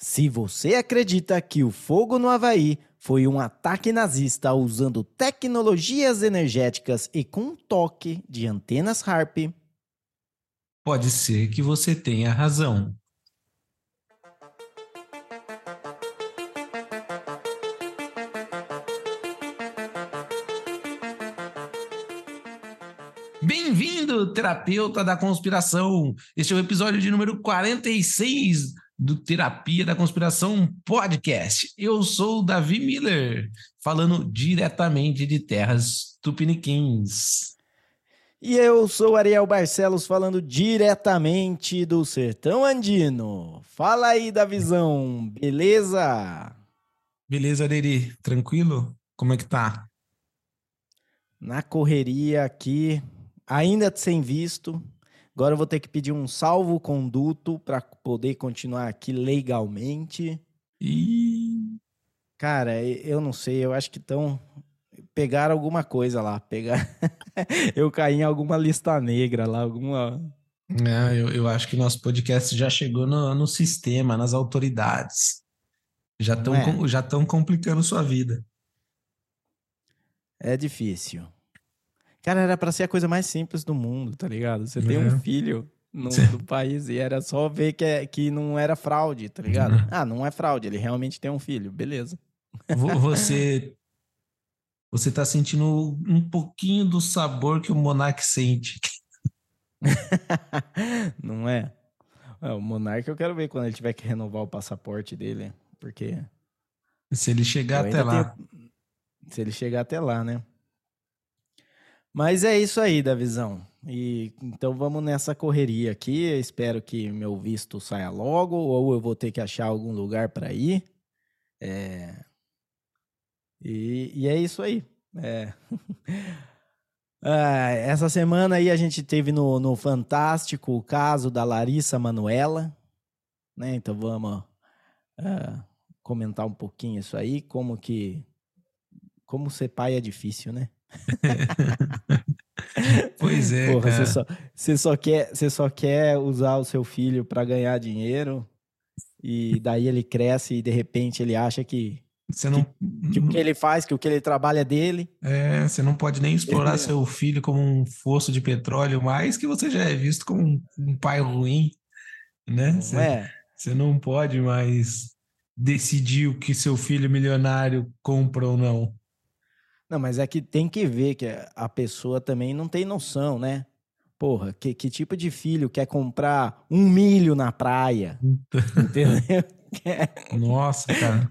Se você acredita que o fogo no Havaí foi um ataque nazista usando tecnologias energéticas e com um toque de antenas HARP, pode ser que você tenha razão. Bem-vindo, terapeuta da conspiração! Este é o episódio de número 46 do Terapia da Conspiração Podcast. Eu sou o Davi Miller, falando diretamente de terras tupiniquins. E eu sou Ariel Barcelos, falando diretamente do sertão andino. Fala aí, Davizão, beleza? Beleza, Deri, tranquilo? Como é que tá? Na correria aqui, ainda sem visto, Agora eu vou ter que pedir um salvo-conduto para poder continuar aqui legalmente. E cara, eu não sei, eu acho que estão pegaram alguma coisa lá, pegar eu caí em alguma lista negra lá, alguma é, eu, eu acho que nosso podcast já chegou no, no sistema, nas autoridades. Já estão é? já estão complicando sua vida. É difícil. Cara, era para ser a coisa mais simples do mundo, tá ligado? Você tem um filho no, do país e era só ver que, é, que não era fraude, tá ligado? Uhum. Ah, não é fraude, ele realmente tem um filho, beleza. Você você tá sentindo um pouquinho do sabor que o Monark sente. não é? é? O Monark eu quero ver quando ele tiver que renovar o passaporte dele, porque se ele chegar até lá. Tenho... Se ele chegar até lá, né? Mas é isso aí, da visão. E então vamos nessa correria aqui. Eu espero que meu visto saia logo, ou eu vou ter que achar algum lugar para ir. É... E, e, é isso aí. É... ah, essa semana aí a gente teve no, no Fantástico o caso da Larissa Manuela. Né? Então vamos uh, comentar um pouquinho isso aí, como que como ser pai é difícil, né? pois é, Porra, cara. Você só, você, só quer, você só quer usar o seu filho para ganhar dinheiro e daí ele cresce e de repente ele acha que você não... Que, que, o que ele faz, que o que ele trabalha é dele. É, você não pode nem explorar seu filho como um fosso de petróleo, mais que você já é visto como um, um pai ruim, né? Não você, é. você não pode mais decidir o que seu filho milionário compra ou não. Não, mas é que tem que ver que a pessoa também não tem noção, né? Porra, que, que tipo de filho quer comprar um milho na praia? Entendeu? Nossa, cara.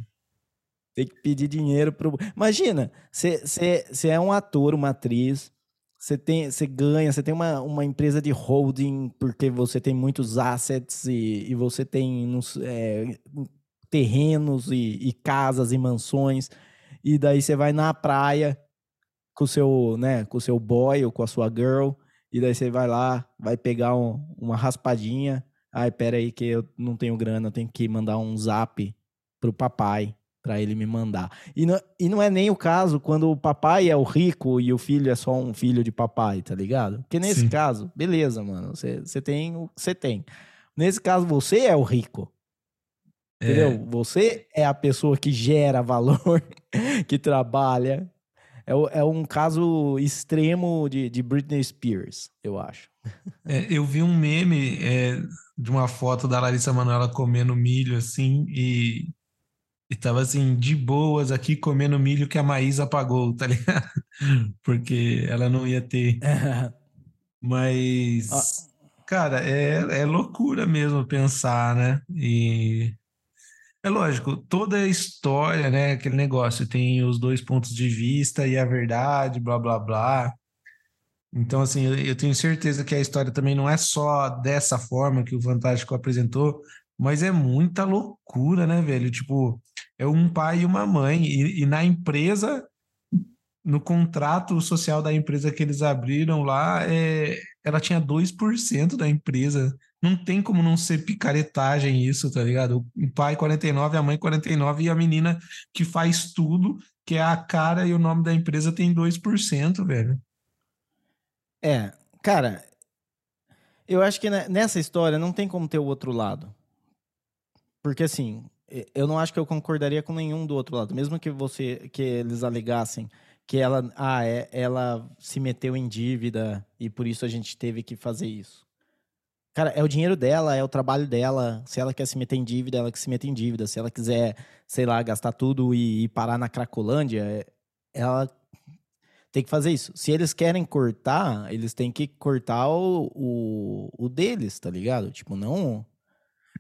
Tem que pedir dinheiro pro. Imagina, você é um ator, uma atriz, você tem, você ganha, você tem uma, uma empresa de holding porque você tem muitos assets e, e você tem é, terrenos e, e casas e mansões e daí você vai na praia com o seu, né, com o seu boy ou com a sua girl, e daí você vai lá, vai pegar um, uma raspadinha. Ai, pera aí que eu não tenho grana, eu tenho que mandar um zap pro papai para ele me mandar. E não, e não é nem o caso quando o papai é o rico e o filho é só um filho de papai, tá ligado? Porque nesse Sim. caso, beleza, mano, você, você tem o que você tem. Nesse caso, você é o rico. Entendeu? É. Você é a pessoa que gera valor, que trabalha. É, é um caso extremo de, de Britney Spears, eu acho. É, eu vi um meme é, de uma foto da Larissa Manoela comendo milho, assim, e, e tava assim, de boas aqui comendo milho que a Maísa apagou, tá ligado? Porque ela não ia ter. Mas, ah. cara, é, é loucura mesmo pensar, né? E é lógico, toda a história, né? Aquele negócio, tem os dois pontos de vista e a verdade, blá blá blá. Então, assim, eu, tenho certeza que a história também não é só dessa forma que o Fantástico apresentou, mas é muita loucura, né, velho? Tipo, é um pai e uma mãe, e, e na empresa, no contrato social da empresa que eles abriram lá, é, ela tinha 2% da empresa não tem como não ser picaretagem isso, tá ligado? O pai 49, a mãe 49 e a menina que faz tudo, que é a cara e o nome da empresa tem 2%, velho. É, cara, eu acho que nessa história não tem como ter o outro lado. Porque assim, eu não acho que eu concordaria com nenhum do outro lado. Mesmo que você que eles alegassem que ela, ah, é, ela se meteu em dívida e por isso a gente teve que fazer isso. Cara, é o dinheiro dela, é o trabalho dela. Se ela quer se meter em dívida, ela que se mete em dívida. Se ela quiser, sei lá, gastar tudo e, e parar na Cracolândia, é, ela tem que fazer isso. Se eles querem cortar, eles têm que cortar o, o, o deles, tá ligado? Tipo, não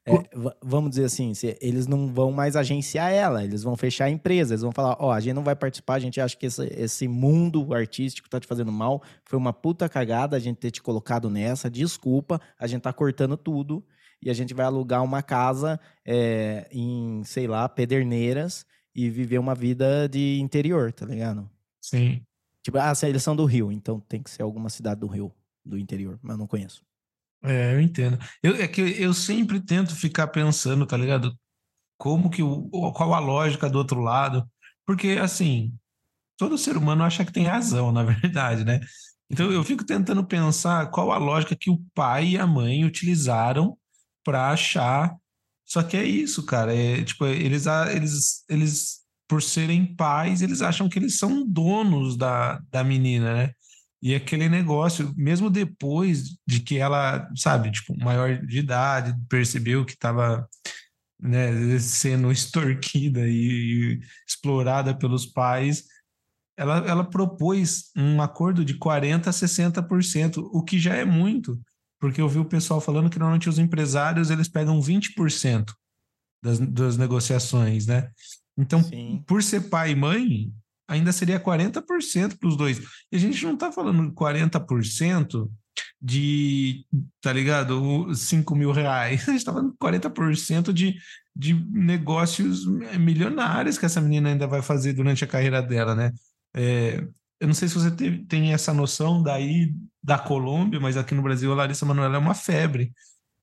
é, vamos dizer assim, se, eles não vão mais agenciar ela, eles vão fechar a empresa, eles vão falar, ó, oh, a gente não vai participar, a gente acha que esse, esse mundo artístico tá te fazendo mal, foi uma puta cagada a gente ter te colocado nessa, desculpa, a gente tá cortando tudo e a gente vai alugar uma casa é, em, sei lá, Pederneiras e viver uma vida de interior, tá ligado? Sim. Tipo, ah, eles são do Rio, então tem que ser alguma cidade do Rio, do interior, mas eu não conheço. É, eu entendo. Eu, é que eu sempre tento ficar pensando, tá ligado? Como que o, qual a lógica do outro lado? Porque, assim, todo ser humano acha que tem razão, na verdade, né? Então eu fico tentando pensar qual a lógica que o pai e a mãe utilizaram para achar. Só que é isso, cara. É, tipo, eles, eles, eles, por serem pais, eles acham que eles são donos da, da menina, né? E aquele negócio, mesmo depois de que ela, sabe, tipo, maior de idade, percebeu que estava né, sendo extorquida e, e, explorada pelos pais, ela, ela propôs um acordo de 40% a 60%, o que já é muito, porque eu vi o pessoal falando que normalmente os empresários eles pegam 20% das, das negociações, né? Então, Sim. por ser pai e mãe, ainda seria 40% para os dois. E a gente não está falando 40% de, tá ligado? 5 mil reais. A gente está falando 40% de, de negócios milionários que essa menina ainda vai fazer durante a carreira dela, né? É, eu não sei se você teve, tem essa noção daí da Colômbia, mas aqui no Brasil a Larissa Manoela é uma febre.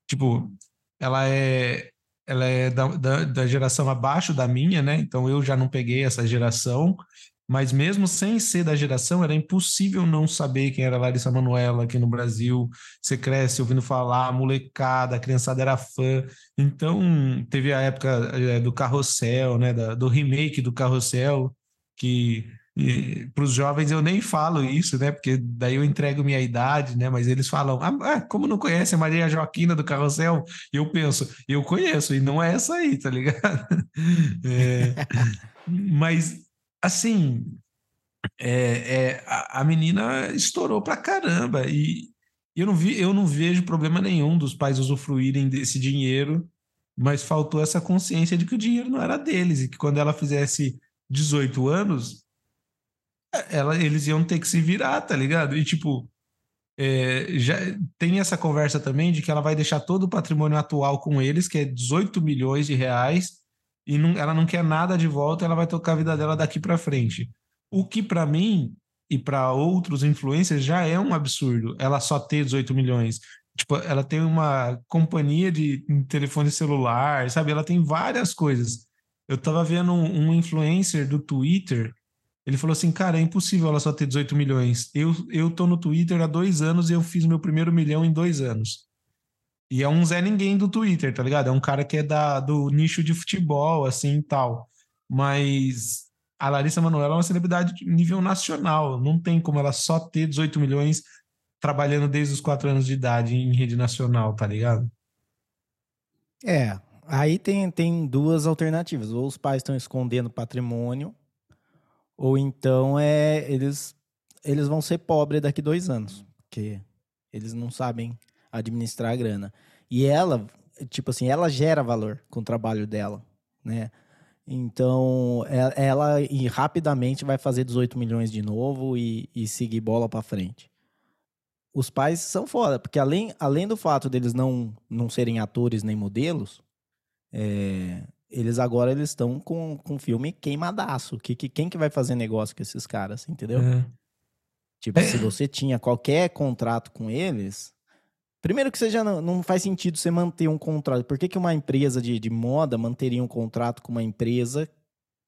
Tipo, ela é ela é da, da, da, geração abaixo da minha, né? Então eu já não peguei essa geração, mas mesmo sem ser da geração, era impossível não saber quem era Larissa Manoela aqui no Brasil. Você cresce ouvindo falar, molecada, a criançada era fã. Então, teve a época é, do Carrossel, né, da, do remake do Carrossel, que para os jovens eu nem falo isso, né? Porque daí eu entrego minha idade, né? Mas eles falam, ah, como não conhece a Maria Joaquina do Carrossel? E eu penso, eu conheço, e não é essa aí, tá ligado? É, mas assim, é, é, a, a, menina estourou pra caramba e eu não, vi, eu não vejo problema nenhum dos pais usufruírem desse dinheiro, mas faltou essa consciência de que o dinheiro não era deles e que quando ela fizesse 18 anos, ela, eles iam ter que se virar, tá ligado? E tipo, é, já tem essa conversa também de que ela vai deixar todo o patrimônio atual com eles, que é 18 milhões de reais, e não, ela não quer nada de volta, ela vai tocar a vida dela daqui para frente. O que para mim e para outros influencers já é um absurdo. Ela só ter 18 milhões. Tipo, ela tem uma companhia de telefone celular, sabe? Ela tem várias coisas. Eu tava vendo um, um influencer do Twitter, ele falou assim, cara, é impossível ela só ter 18 milhões. Eu, eu tô no Twitter há dois anos e eu fiz meu primeiro milhão em dois anos. E é um Zé Ninguém do Twitter, tá ligado? É um cara que é da, do nicho de futebol, assim e tal. Mas a Larissa Manoela é uma celebridade de nível nacional. Não tem como ela só ter 18 milhões trabalhando desde os 4 anos de idade em rede nacional, tá ligado? É, aí tem, tem duas alternativas. Ou os pais estão escondendo patrimônio, ou então é eles, eles vão ser pobres daqui dois anos, porque eles não sabem administrar a grana. E ela, tipo assim, ela gera valor com o trabalho dela, né? Então, é, ela e rapidamente vai fazer 18 milhões de novo e, e seguir bola para frente. Os pais são foda, porque além, além do fato deles não, não serem atores nem modelos, é, eles agora eles estão com, com filme queimadaço. Que, que, quem que vai fazer negócio com esses caras, entendeu? É. Tipo, se você tinha qualquer contrato com eles, Primeiro que você já não, não faz sentido você manter um contrato. Por que, que uma empresa de, de moda manteria um contrato com uma empresa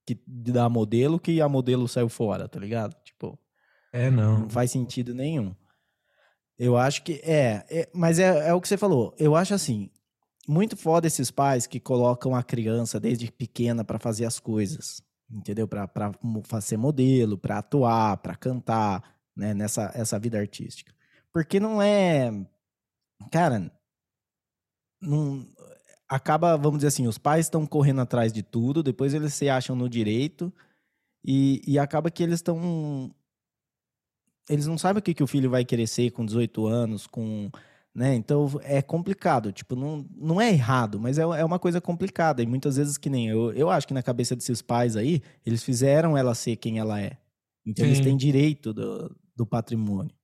que dá modelo que a modelo saiu fora, tá ligado? Tipo. É, não. Não faz sentido nenhum. Eu acho que. É, é mas é, é o que você falou. Eu acho assim. muito foda esses pais que colocam a criança desde pequena para fazer as coisas, entendeu? Para fazer modelo, para atuar, para cantar, né? Nessa essa vida artística. Porque não é. Cara, não, acaba, vamos dizer assim, os pais estão correndo atrás de tudo, depois eles se acham no direito e, e acaba que eles estão. Eles não sabem o que, que o filho vai querer ser com 18 anos, com. Né? Então é complicado. Tipo, não, não é errado, mas é, é uma coisa complicada. E muitas vezes que nem eu, eu acho que na cabeça desses pais aí, eles fizeram ela ser quem ela é. Então Sim. eles têm direito do, do patrimônio.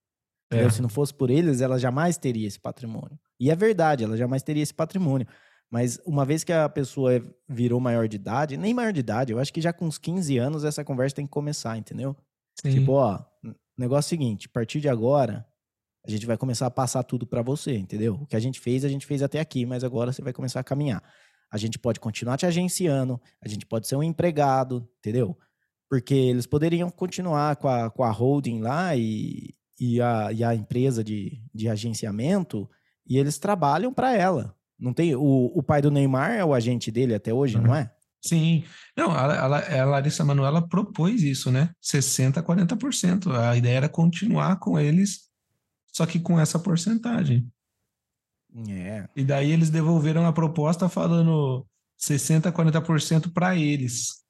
É. Se não fosse por eles, ela jamais teria esse patrimônio. E é verdade, ela jamais teria esse patrimônio. Mas uma vez que a pessoa virou maior de idade, nem maior de idade, eu acho que já com uns 15 anos essa conversa tem que começar, entendeu? Sim. Tipo, ó, negócio é o seguinte, a partir de agora, a gente vai começar a passar tudo para você, entendeu? O que a gente fez, a gente fez até aqui, mas agora você vai começar a caminhar. A gente pode continuar te agenciando, a gente pode ser um empregado, entendeu? Porque eles poderiam continuar com a, com a holding lá e, e, a, e a empresa de, de agenciamento, e eles trabalham para ela, não tem o, o pai do Neymar é o agente dele até hoje, uhum. não é? Sim. Não, a, a, a Larissa Manoela propôs isso, né? 60% a 40%. A ideia era continuar com eles, só que com essa porcentagem. É. E daí eles devolveram a proposta falando 60% a 40% para eles.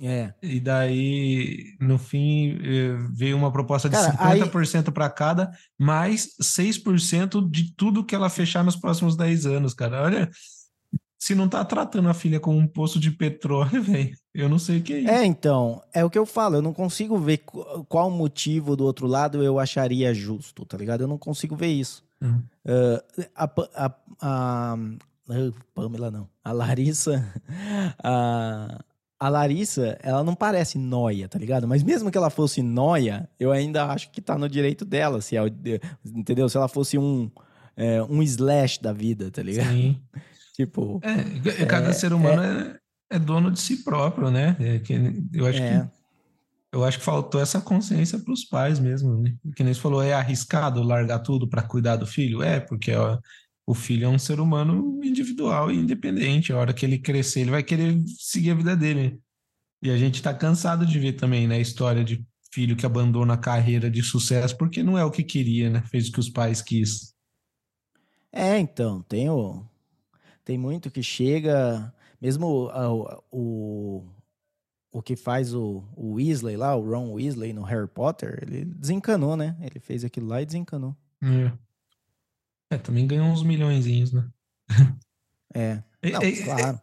É. E daí, no fim, eh, veio uma proposta de Cara, 50% aí... para cada, mais 6% de tudo que ela fechar nos próximos 10 anos, cara. Olha, se não tá tratando a filha como um poço de petróleo, velho, eu não sei o que é isso. É, então, é o que eu falo, eu não consigo ver qual motivo do outro lado eu acharia justo, tá ligado? Eu não consigo ver isso. Uhum. Uh, a, a, a, a, Pamela não, a Larissa, a a Larissa, ela não parece noia, tá ligado? Mas mesmo que ela fosse noia, eu ainda acho que tá no direito dela, se é, entendeu? Se ela fosse um, é, um slash da vida, tá ligado? Sim. tipo. É, cada é, ser humano é, é, é, dono de si próprio, né? Que, eu acho que. Eu acho que faltou essa consciência para os pais mesmo, né? Que nem você falou, é arriscado largar tudo para cuidar do filho? É, porque ó, o filho é um ser humano individual e independente. A hora que ele crescer, ele vai querer seguir a vida dele. E a gente está cansado de ver também, né, a história de filho que abandona a carreira de sucesso porque não é o que queria, né? Fez o que os pais quis. É, então, tem o, tem muito que chega, mesmo o, o, o que faz o, o Weasley lá, o Ron Weasley no Harry Potter, ele desencanou, né? Ele fez aquilo lá e desencanou. É. É, também ganhou uns milhões, né? É. Não, é, claro.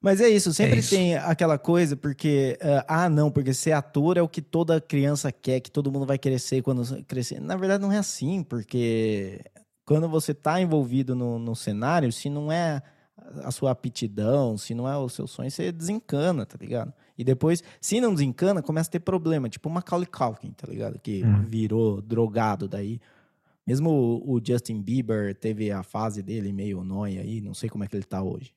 Mas é isso, sempre é isso. tem aquela coisa, porque, uh, ah, não, porque ser ator é o que toda criança quer, que todo mundo vai ser quando crescer. Na verdade, não é assim, porque quando você está envolvido no, no cenário, se não é a sua aptidão, se não é o seu sonho, você desencana, tá ligado? E depois, se não desencana, começa a ter problema, tipo o Macaulay Culkin, tá ligado? Que hum. virou drogado daí. Mesmo o, Justin Bieber teve a fase dele meio nóia aí, não sei como é que ele tá hoje.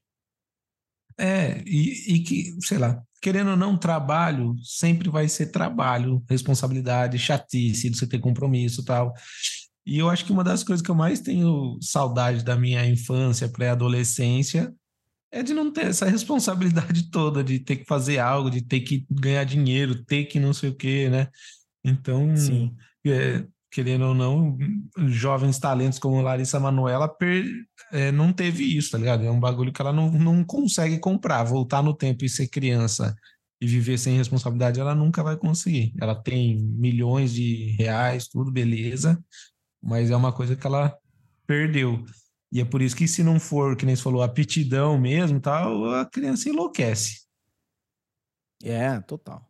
É, e, e, que, sei lá, querendo ou não, trabalho sempre vai ser trabalho, responsabilidade, chatice, você ter compromisso tal. E eu acho que uma das coisas que eu mais tenho saudade da minha infância, pré-adolescência, é de não ter essa responsabilidade toda, de ter que fazer algo, de ter que ganhar dinheiro, ter que não sei o quê, né? Então, Sim. É, querendo ou não, jovens talentos como Larissa Manoela per, é, não teve isso, tá ligado? É um bagulho que ela não, não consegue comprar. Voltar no tempo e ser criança e viver sem responsabilidade, ela nunca vai conseguir. Ela tem milhões de reais, tudo beleza, mas é uma coisa que ela perdeu. E é por isso que se não for, que nem você falou, aptidão mesmo, tal, a criança enlouquece. É, total.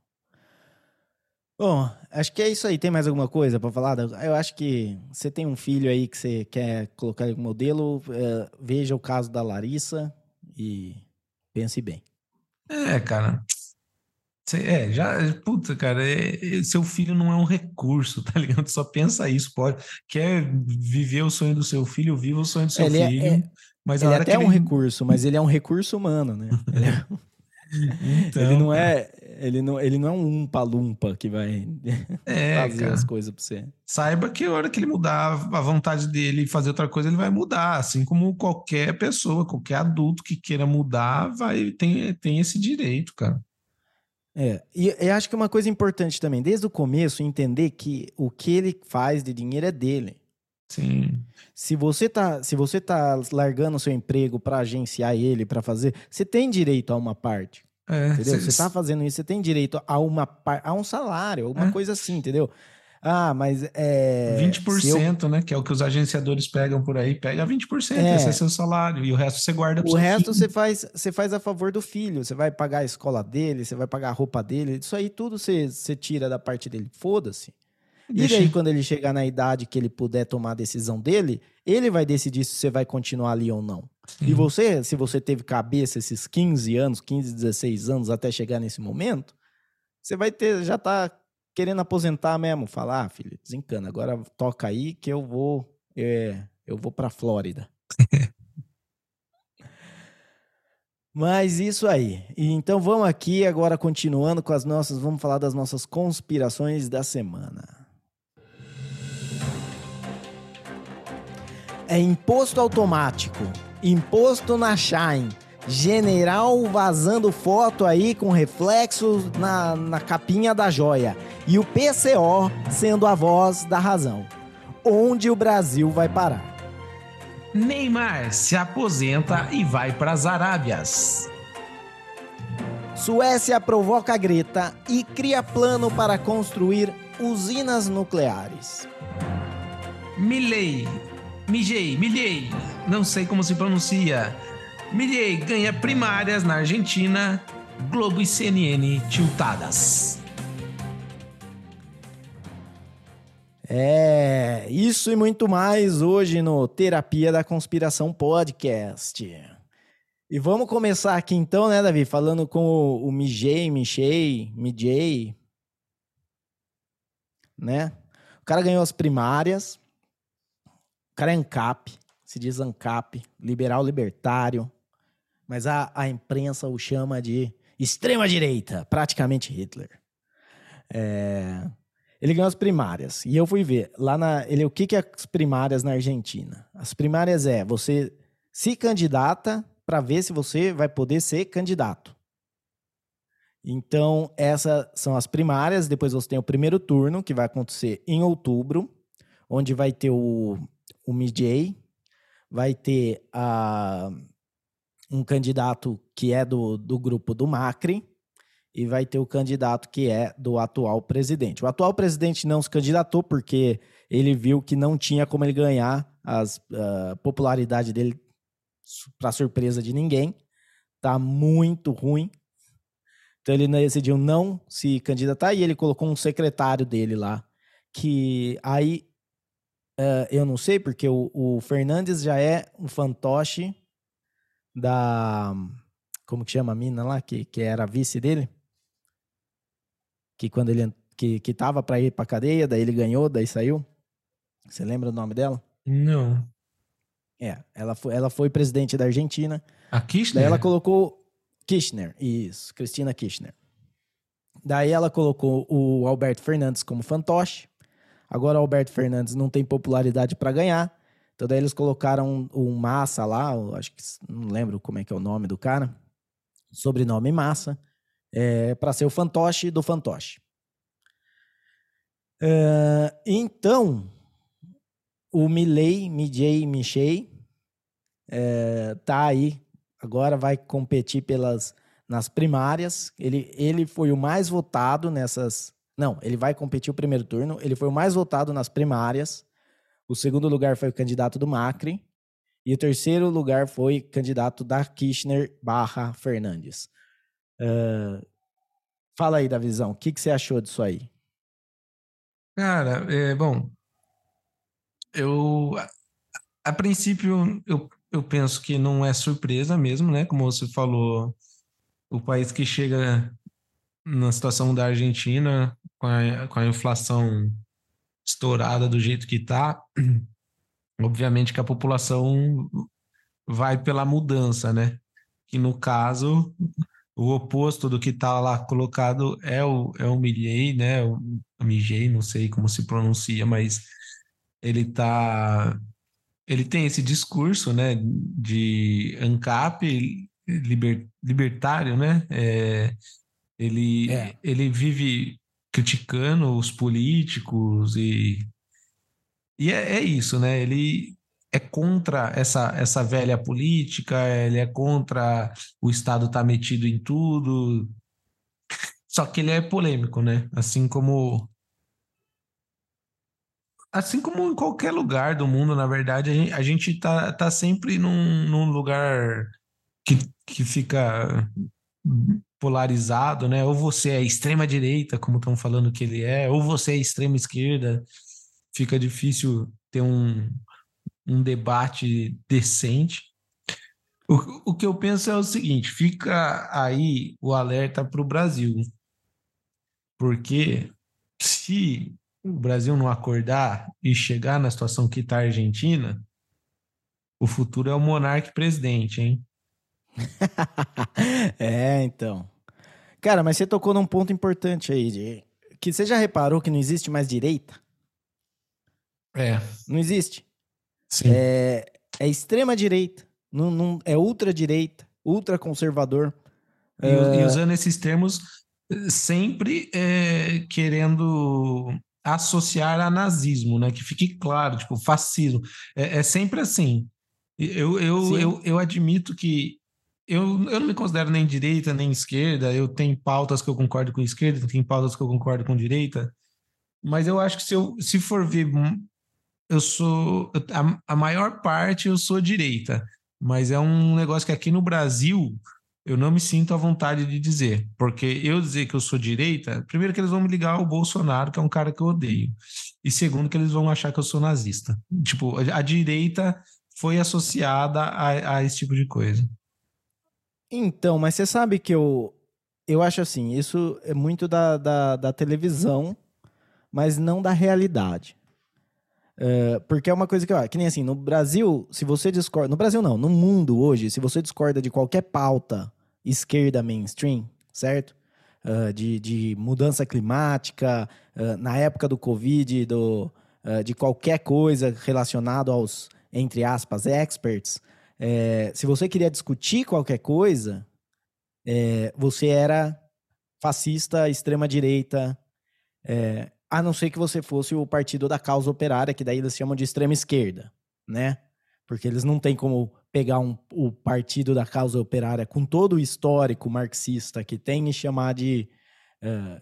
Bom, acho que é isso aí. Tem mais alguma coisa para falar? Eu acho que você tem um filho aí que você quer colocar como modelo. É, veja o caso da Larissa e pense bem. É, cara. É, já, puta, cara, é, é, seu filho não é um recurso, tá ligado? Só pensa isso, pode. Quer viver o sonho do seu filho, viva o sonho do seu ele filho. É, é, mas ele é até ele... um recurso, mas ele é um recurso humano, né? Ele, é... então, ele não é Ele não, ele não é um umpa-lumpa que vai É, fazer cara. as coisas pra você. Saiba que a hora que ele mudar a vontade dele e fazer outra coisa, ele vai mudar. Assim como qualquer pessoa, qualquer adulto que queira mudar, vai tem, tem esse direito, cara. É, e eu acho que uma coisa importante também, desde o começo, entender que o que ele faz de dinheiro é dele. Sim. Se você tá, se você tá largando o seu emprego para agenciar ele, para fazer, você tem direito a uma parte, É, entendeu? cê- Você tá fazendo isso, você tem direito a uma a um salário, alguma É. coisa assim, entendeu? Ah, mas é 20%, se eu- né? Que é o que os agenciadores pegam por aí. Pega 20%, É. esse é seu salário. E o resto você guarda pro O resto filho. você faz, você faz a favor do filho. Você vai pagar a escola dele, você vai pagar a roupa dele. Isso aí tudo você, você tira da parte dele. Foda-se. E daí, quando ele chegar na idade que ele puder tomar a decisão dele, ele vai decidir se você vai continuar ali ou não. E Sim. você, se você teve cabeça esses 15 anos, 15, 16 anos até chegar nesse momento, você vai ter, já tá querendo aposentar mesmo. Falar, ah, filho, desencana, agora toca aí que eu vou, é, eu vou pra Flórida. Mas isso aí. E então vamos aqui agora continuando com as nossas, vamos falar das nossas conspirações da semana. É imposto automático, imposto na Shine, general vazando foto aí com reflexos na, na capinha da joia e o PCO sendo a voz da razão. Onde o Brasil vai parar? Neymar se aposenta e vai para as Arábias. Suécia provoca Greta e cria plano para construir usinas nucleares. Milley, Mijei, Milley, não sei como se pronuncia. Milley ganha primárias na Argentina, Globo e CNN tiltadas. É, isso e muito mais hoje no Terapia da Conspiração Podcast. E vamos começar aqui então, né, Davi? Falando com o, o Mijay, Michei, Mijay, né? O cara ganhou as primárias. Cara é ANCAP, se diz ANCAP, liberal libertário. Mas a, a imprensa o chama de extrema-direita, praticamente Hitler. É, ele ganhou as primárias. E eu fui ver. Lá na. Ele, o que, que é as primárias na Argentina? As primárias é você se candidata para ver se você vai poder ser candidato. Então, essas são as primárias. Depois você tem o primeiro turno, que vai acontecer em outubro, onde vai ter o, o MJ, vai ter a, um candidato que é do, do grupo do Macri, e vai ter o candidato que é do atual presidente. O atual presidente não se candidatou porque ele viu que não tinha como ele ganhar a popularidade dele para surpresa de ninguém. Tá muito ruim. Então ele decidiu não se candidatar e ele colocou um secretário dele lá. Que aí uh, eu não sei, porque o, o Fernandes já é um fantoche da. Como que chama a mina lá? Que, que era a vice dele? que quando ele que, que tava para ir para cadeia, daí ele ganhou, daí saiu. Você lembra o nome dela? Não. É, ela foi, ela foi presidente da Argentina. A Kirchner? Daí ela colocou Kirchner, isso, Cristina Kirchner. Daí ela colocou o Alberto Fernandes como fantoche. Agora o Alberto Fernandes não tem popularidade para ganhar. Então daí eles colocaram um, Massa lá, acho que não lembro como é que é o nome do cara. Sobrenome Massa é, para ser o fantoche do fantoche. Uh, então, o Milley, Mijay, Michei, é, tá aí, agora vai competir pelas nas primárias. Ele, ele foi o mais votado nessas. Não, ele vai competir o primeiro turno. Ele foi o mais votado nas primárias. O segundo lugar foi o candidato do Macri. E o terceiro lugar foi candidato da Kirchner barra Fernandes. Uh, fala aí, da visão. O que, que você achou disso aí? Cara, é, bom, eu a, a, princípio eu, eu penso que não é surpresa mesmo, né? Como você falou, o país que chega na situação da Argentina com a, com a inflação estourada do jeito que está, obviamente que a população vai pela mudança, né? Que no caso o oposto do que está lá colocado é o, é o Milley, né? O, o não sei como se pronuncia, mas ele tá ele tem esse discurso, né, de ANCAP liber, libertário, né? É, ele, é. ele vive criticando os políticos e e é, é, isso, né? Ele é contra essa, essa velha política, ele é contra o Estado estar tá metido em tudo. Só que ele é polêmico, né? Assim como. Assim como em qualquer lugar do mundo, na verdade, a gente, a gente tá, tá sempre num, num lugar que, que fica polarizado, né? Ou você é extrema direita, como estão falando que ele é, ou você é extrema esquerda. Fica difícil ter um, um debate decente. O, o que eu penso é o seguinte: fica aí o alerta para o Brasil. Porque se o Brasil não acordar e chegar na situação que está a Argentina, o futuro é o monarca presidente, hein? é, então. Cara, mas você tocou num ponto importante aí, de... que você já reparou que não existe mais direita? É. Não existe. Sim. É, é extrema direita, não, não, é ultra direita, ultra conservador. E, é... e usando esses termos sempre é, querendo associar a nazismo, né? Que fique claro, tipo, fascismo. É, é sempre assim. Eu, eu, eu, eu admito que eu, eu não me considero nem direita nem esquerda. Eu tenho pautas que eu concordo com esquerda, tenho pautas que eu concordo com direita. Mas eu acho que se, eu, se for ver eu sou. A, a maior parte eu sou direita, mas é um negócio que aqui no Brasil eu não me sinto à vontade de dizer. Porque eu dizer que eu sou direita, primeiro que eles vão me ligar ao Bolsonaro, que é um cara que eu odeio. E segundo que eles vão achar que eu sou nazista. Tipo, a direita foi associada a, a esse tipo de coisa. Então, mas você sabe que eu, eu acho assim, isso é muito da, da, da televisão, mas não da realidade. Uh, porque é uma coisa que, ó, que nem assim, no Brasil, se você discorda. No Brasil não, no mundo hoje, se você discorda de qualquer pauta esquerda mainstream, certo? Uh, de, de mudança climática, uh, na época do Covid, do, de qualquer coisa relacionado aos, entre aspas, experts, é, se você queria discutir qualquer coisa, é, você era fascista, extrema-direita, é, a não ser que você fosse o partido da causa operária, que daí eles chamam de extrema esquerda, né? Porque eles não têm como pegar um, o partido da causa operária com todo o histórico marxista que tem e chamar de, uh,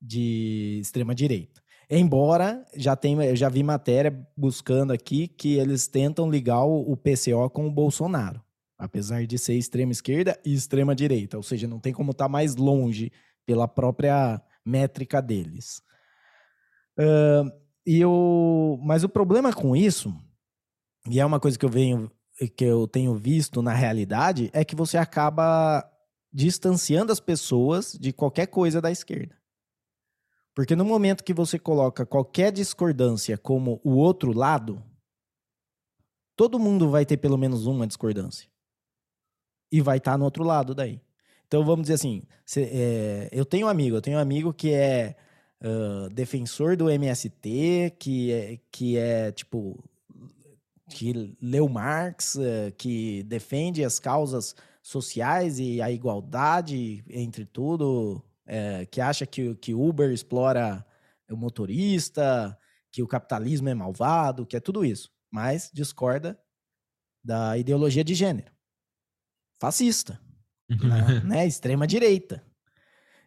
de extrema direita. Embora já eu já vi matéria buscando aqui que eles tentam ligar o, o PCO com o Bolsonaro, apesar de ser extrema esquerda e extrema direita, ou seja, não tem como estar tá mais longe pela própria métrica deles. Uh, e eu, mas o problema com isso, e é uma coisa que eu venho que eu tenho visto na realidade, é que você acaba distanciando as pessoas de qualquer coisa da esquerda. Porque no momento que você coloca qualquer discordância como o outro lado, todo mundo vai ter pelo menos uma discordância. E vai estar tá no outro lado daí. Então vamos dizer assim, cê, é, eu tenho um amigo, eu tenho um amigo que é uh, defensor do MST, que é, que é tipo que leu Marx, uh, que defende as causas sociais e a igualdade entre tudo, uh, que acha que, que Uber explora o motorista, que o capitalismo é malvado, que é tudo isso, mas discorda da ideologia de gênero. Fascista, né? né? Extrema direita.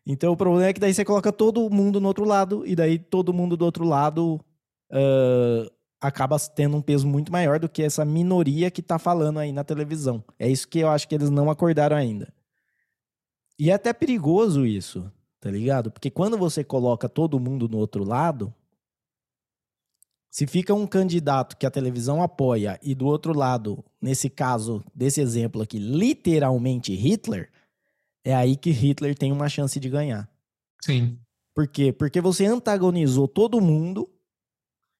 Então o problema é que daí você coloca todo mundo no outro lado, e daí todo mundo do outro lado uh, acaba tendo um peso muito maior do que essa minoria que tá falando aí na televisão. É isso que eu acho que eles não acordaram ainda. E é até perigoso isso, tá ligado? Porque quando você coloca todo mundo no outro lado, se fica um candidato que a televisão apoia e do outro lado, nesse caso, desse exemplo aqui, literalmente Hitler, é aí que Hitler tem uma chance de ganhar. Sim. Por quê? Porque você antagonizou todo mundo,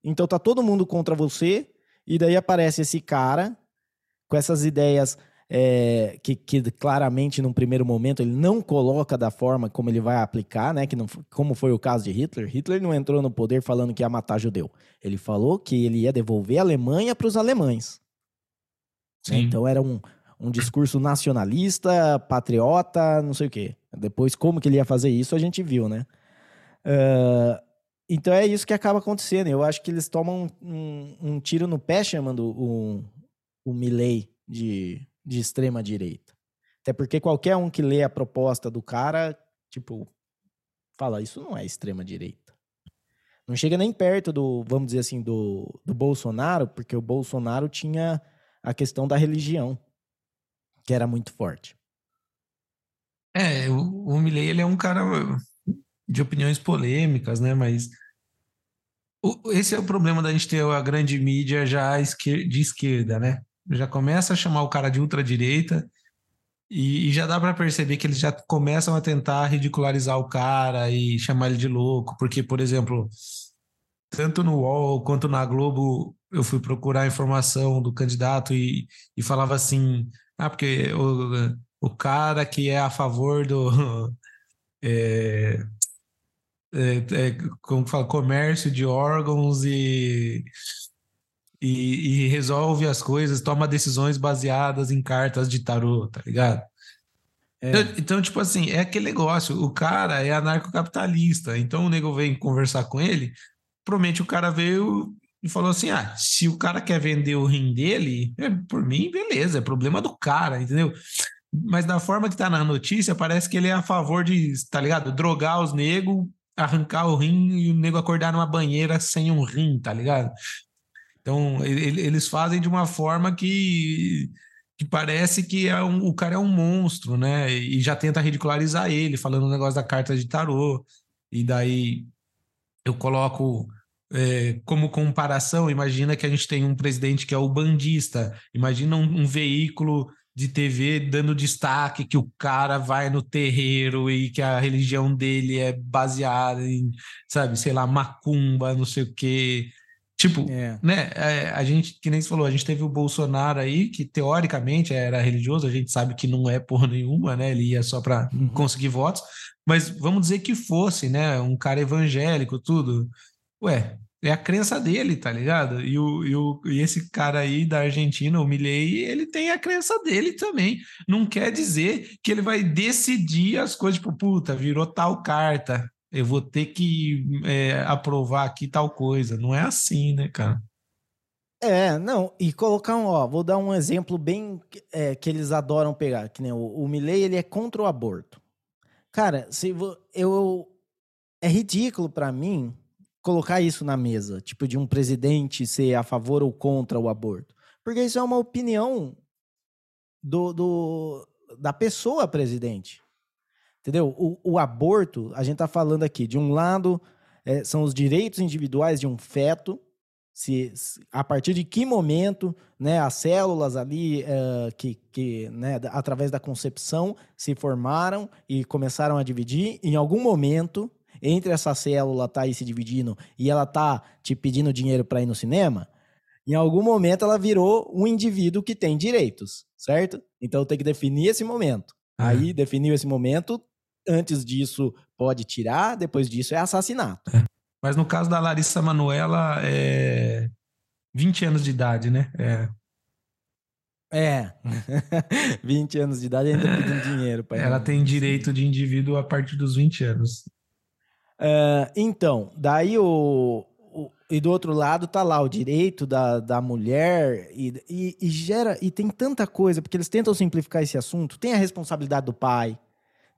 então tá todo mundo contra você, e daí aparece esse cara com essas ideias é, que, que, claramente, num primeiro momento, ele não coloca da forma como ele vai aplicar, né? Que não, como foi o caso de Hitler. Hitler não entrou no poder falando que ia matar judeu. Ele falou que ele ia devolver a Alemanha para os alemães. Né? Então era um, um discurso nacionalista, patriota, não sei o quê. Depois, como que ele ia fazer isso, a gente viu, né? Uh, então é isso que acaba acontecendo. Eu acho que eles tomam um, um tiro no pé chamando o, o Milley de de extrema direita. Até porque qualquer um que lê a proposta do cara, tipo, fala, isso não é extrema direita. Não chega nem perto do, vamos dizer assim, do, do Bolsonaro, porque o Bolsonaro tinha a questão da religião, que era muito forte. É, o, o Milley, ele é um cara de opiniões polêmicas, né? Mas o, esse é o problema da gente ter a grande mídia já de esquerda, né? Já começa a chamar o cara de ultradireita e, e já dá para perceber que eles já começam a tentar ridicularizar o cara e chamar ele de louco, porque, por exemplo, tanto no UOL quanto na Globo eu fui procurar informação do candidato e, e falava assim, ah, porque o, o cara que é a favor do é, é, é, como fala, comércio de órgãos e e, e, resolve as coisas, toma decisões baseadas em cartas de tarô, tá ligado? É. Então, então, tipo assim, é aquele negócio, o cara é anarcocapitalista, então o nego vem conversar com ele, promete o cara veio e falou assim, ah, se o cara quer vender o rim dele, é, por mim, beleza, é problema do cara, entendeu? Mas da forma que tá na notícia, parece que ele é a favor de, tá ligado? Drogar os negros, arrancar o rim e o nego acordar numa banheira sem um rim, tá ligado? Então, ele, eles fazem de uma forma que, que parece que é um, o cara é um monstro, né? E já tenta ridicularizar ele, falando o negócio da carta de tarô. E daí eu coloco é, como comparação, imagina que a gente tem um presidente que é o bandista, imagina um, um, veículo de TV dando destaque que o cara vai no terreiro e que a religião dele é baseada em, sabe, sei lá, macumba, não sei o quê. Tipo, é. né, é, a gente, que nem você falou, a gente teve o Bolsonaro aí, que teoricamente era religioso, a gente sabe que não é porra nenhuma, né? Ele ia só para uhum. conseguir votos, mas vamos dizer que fosse, né? Um cara evangélico, tudo. Ué, é a crença dele, tá ligado? E, o, e, o, e esse cara aí da Argentina, o Milley, ele tem a crença dele também. Não quer dizer que ele vai decidir as coisas, tipo, puta, virou tal carta eu vou ter que é, aprovar aqui tal coisa. Não é assim, né, cara? É, não, e colocar um, ó, vou dar um exemplo bem é, que eles adoram pegar, que nem o, o Milley, ele é contra o aborto. Cara, se eu é ridículo para mim colocar isso na mesa, tipo de um presidente ser a favor ou contra o aborto, porque isso é uma opinião do, do da pessoa presidente. Entendeu? O, o aborto, a gente tá falando aqui, de um lado, é, são os direitos individuais de um feto, se, se, a partir de que momento né, as células ali uh, que, que né, através da concepção se formaram e começaram a dividir, em algum momento entre essa célula tá aí se dividindo e ela tá te pedindo dinheiro para ir no cinema, em algum momento ela virou um indivíduo que tem direitos, certo? Então tem que definir esse momento. Uhum. Aí definiu esse momento, Antes disso, pode tirar, depois disso é assassinato. É. Mas no caso da Larissa Manuela, é 20 anos de idade, né? É. É. 20 anos de idade ainda pedindo dinheiro. Pra ela tem direito de indivíduo a partir dos 20 anos. Uh, então, daí o, o, E do outro lado tá lá o direito da, da mulher e, e, e gera. E tem tanta coisa, porque eles tentam simplificar esse assunto. Tem a responsabilidade do pai,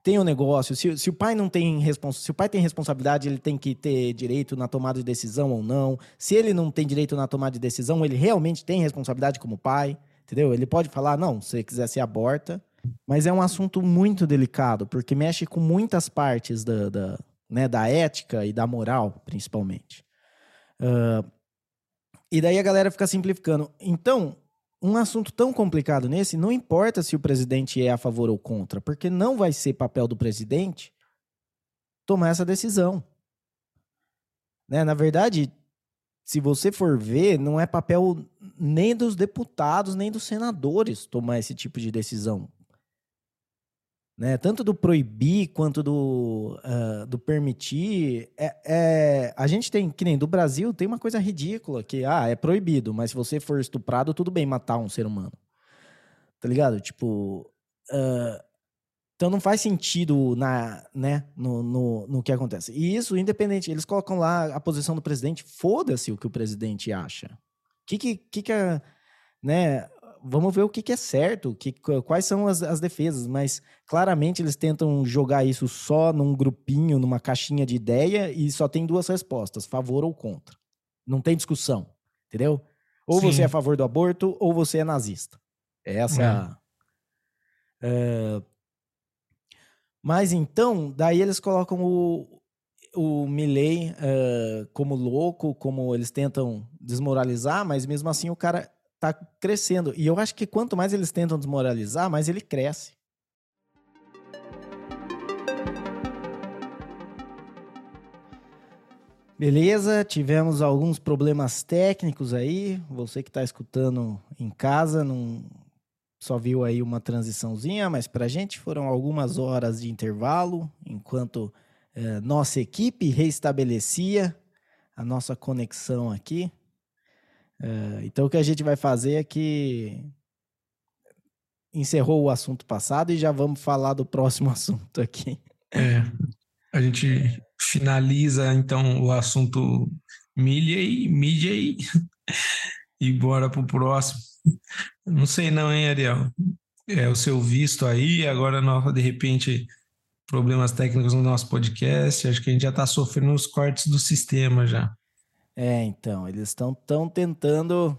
tem um negócio, se, se o pai não tem se o pai tem responsabilidade, ele tem que ter direito na tomada de decisão ou não. Se ele não tem direito na tomada de decisão, ele realmente tem responsabilidade como pai, entendeu? Ele pode falar, não, se quiser se aborta, mas é um assunto muito delicado, porque mexe com muitas partes da, da, né, da ética e da moral, principalmente. Uh, e daí a galera fica simplificando. Então, um assunto tão complicado nesse, não importa se o presidente é a favor ou contra, porque não vai ser papel do presidente tomar essa decisão. Né? Na verdade, se você for ver, não é papel nem dos deputados, nem dos senadores tomar esse tipo de decisão. Né? Tanto do proibir quanto do, uh, do permitir. É, é, a gente tem, que nem do Brasil, tem uma coisa ridícula que ah, é proibido, mas se você for estuprado, tudo bem matar um ser humano. Tá ligado? Tipo. Uh, então não faz sentido na, né, no, no, no que acontece. E isso, independente, eles colocam lá a posição do presidente, foda-se o que o presidente acha. O que que, que, que é, né, vamos ver o que, que é certo, que, quais são as, as defesas, mas claramente eles tentam jogar isso só num grupinho, numa caixinha de ideia e só tem duas respostas, favor ou contra. Não tem discussão, entendeu? Ou Sim. você é a favor do aborto ou você é nazista. Essa é, é a... Uh, mas então, daí eles colocam o, o Milley uh, como louco, como eles tentam desmoralizar, mas mesmo assim o cara tá crescendo. E eu acho que quanto mais eles tentam desmoralizar, mais ele cresce. Beleza, tivemos alguns problemas técnicos aí. Você que está escutando em casa não só viu aí uma transiçãozinha, mas para a gente foram algumas horas de intervalo enquanto eh, nossa equipe reestabelecia a nossa conexão aqui. Uh, então o que a gente vai fazer é que encerrou o assunto passado e já vamos falar do próximo assunto aqui. É, a gente finaliza então o assunto mídia e mídia e, e bora pro próximo. Não sei não, hein, Ariel? É o seu visto aí, agora de repente problemas técnicos no nosso podcast, acho que a gente já está sofrendo os cortes do sistema já. É, então, eles estão tão tentando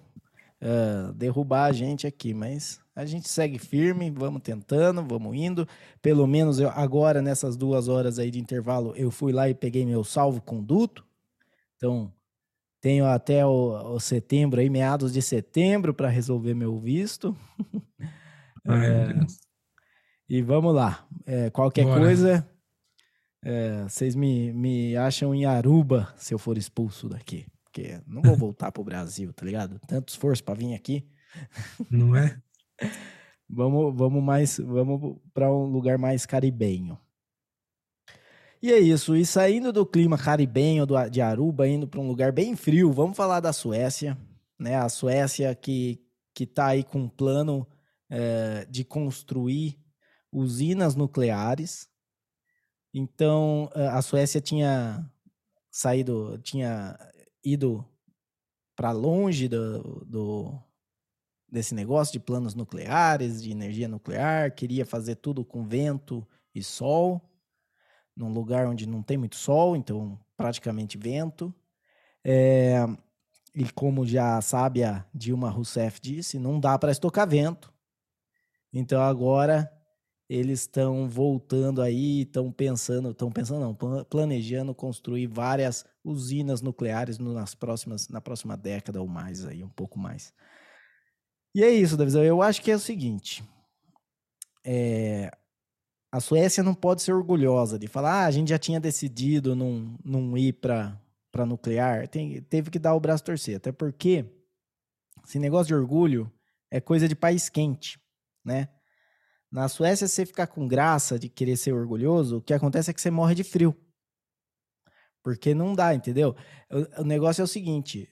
uh, derrubar a gente aqui, mas a gente segue firme, vamos tentando, vamos indo. Pelo menos eu, agora, nessas duas horas aí de intervalo, eu fui lá e peguei meu salvo-conduto. Então, tenho até o, o, setembro, aí, meados de setembro, para resolver meu visto. Ai, é, e vamos lá. É, qualquer Bora. coisa, é, vocês me, me acham em Aruba se eu for expulso daqui. Porque não vou voltar pro Brasil, tá ligado? Tanto esforço para vir aqui. Não é? vamos, vamos mais, vamos para um lugar mais caribenho. E é isso. E saindo do clima caribenho do, de Aruba, indo para um lugar bem frio, vamos falar da Suécia, né? A Suécia que que está aí com um plano é, de construir usinas nucleares então, a Suécia tinha saído, tinha ido para longe do, do, desse negócio de planos nucleares, de energia nuclear, queria fazer tudo com vento e sol, num lugar onde não tem muito sol, então praticamente vento. É, e como já a sábia Dilma Rousseff disse, não dá para estocar vento. Então agora eles estão voltando aí, estão pensando, estão pensando não, planejando construir várias usinas nucleares nas próximas, na próxima década ou mais aí, um pouco mais. E é isso, Davi. Eu acho que é o seguinte: é, a Suécia não pode ser orgulhosa de falar, ah, a gente já tinha decidido não, não ir para para nuclear, Tem, teve que dar o braço torcer, até porque esse negócio de orgulho é coisa de país quente, né? Na Suécia, se você ficar com graça de querer ser orgulhoso, o que acontece é que você morre de frio. Porque não dá, entendeu? O, o negócio é o seguinte: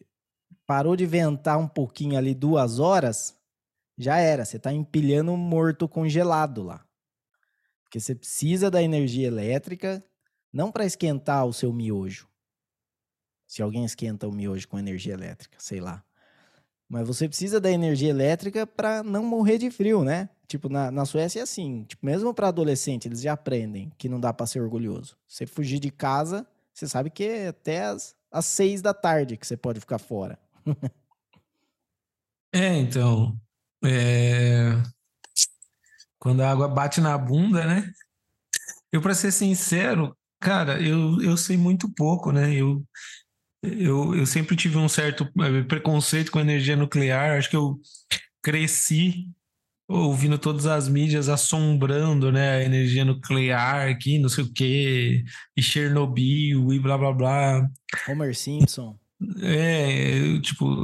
parou de ventar um pouquinho ali duas horas, já era. Você está empilhando um morto congelado lá. Porque você precisa da energia elétrica, não para esquentar o seu miojo. Se alguém esquenta o miojo com energia elétrica, sei lá. Mas você precisa da energia elétrica para não morrer de frio, né? Tipo, na, na Suécia é assim. Tipo, mesmo para adolescente, eles já aprendem que não dá para ser orgulhoso. Você fugir de casa, você sabe que é até as, as seis da tarde que você pode ficar fora. é, então. É... Quando a água bate na bunda, né? Eu, para ser sincero, cara, eu, eu sei muito pouco, né? Eu, eu, eu sempre tive um certo eh, preconceito com energia nuclear. Acho que eu cresci ouvindo todas as mídias assombrando, né, a energia nuclear aqui, não sei o quê, e Chernobyl e blá blá blá. Homer Simpson. É, tipo,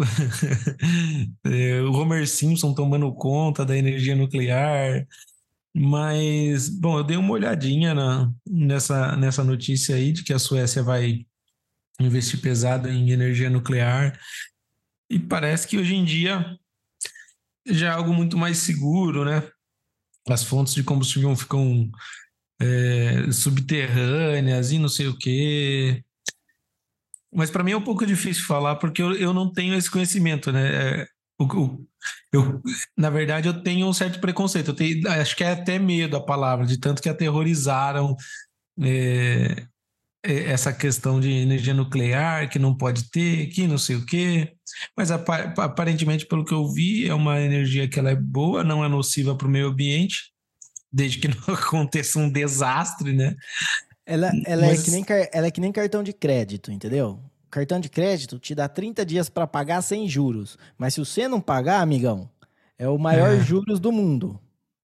é, o Homer Simpson tomando conta da energia nuclear. Mas, bom, eu dei uma olhadinha na, nessa, nessa notícia aí de que a Suécia vai investir pesado em energia nuclear. E parece que hoje em dia já é algo muito mais seguro, né? As fontes de combustível ficam é, subterrâneas e não sei o quê. Mas para mim é um pouco difícil falar porque eu, eu não tenho esse conhecimento, né? É, o, o, eu, na verdade, eu tenho um certo preconceito. Eu tenho, acho que é até medo a palavra, de tanto que aterrorizaram é, essa questão de energia nuclear, que não pode ter, que não sei o quê. Mas aparentemente, pelo que eu vi, é uma energia que ela é boa, não é nociva para o meio ambiente, desde que não aconteça um desastre, né? Ela, ela, Mas... é que nem, ela é que nem cartão de crédito, entendeu? Cartão de crédito te dá 30 dias para pagar sem juros. Mas se você não pagar, amigão, é o maior é. juros do mundo.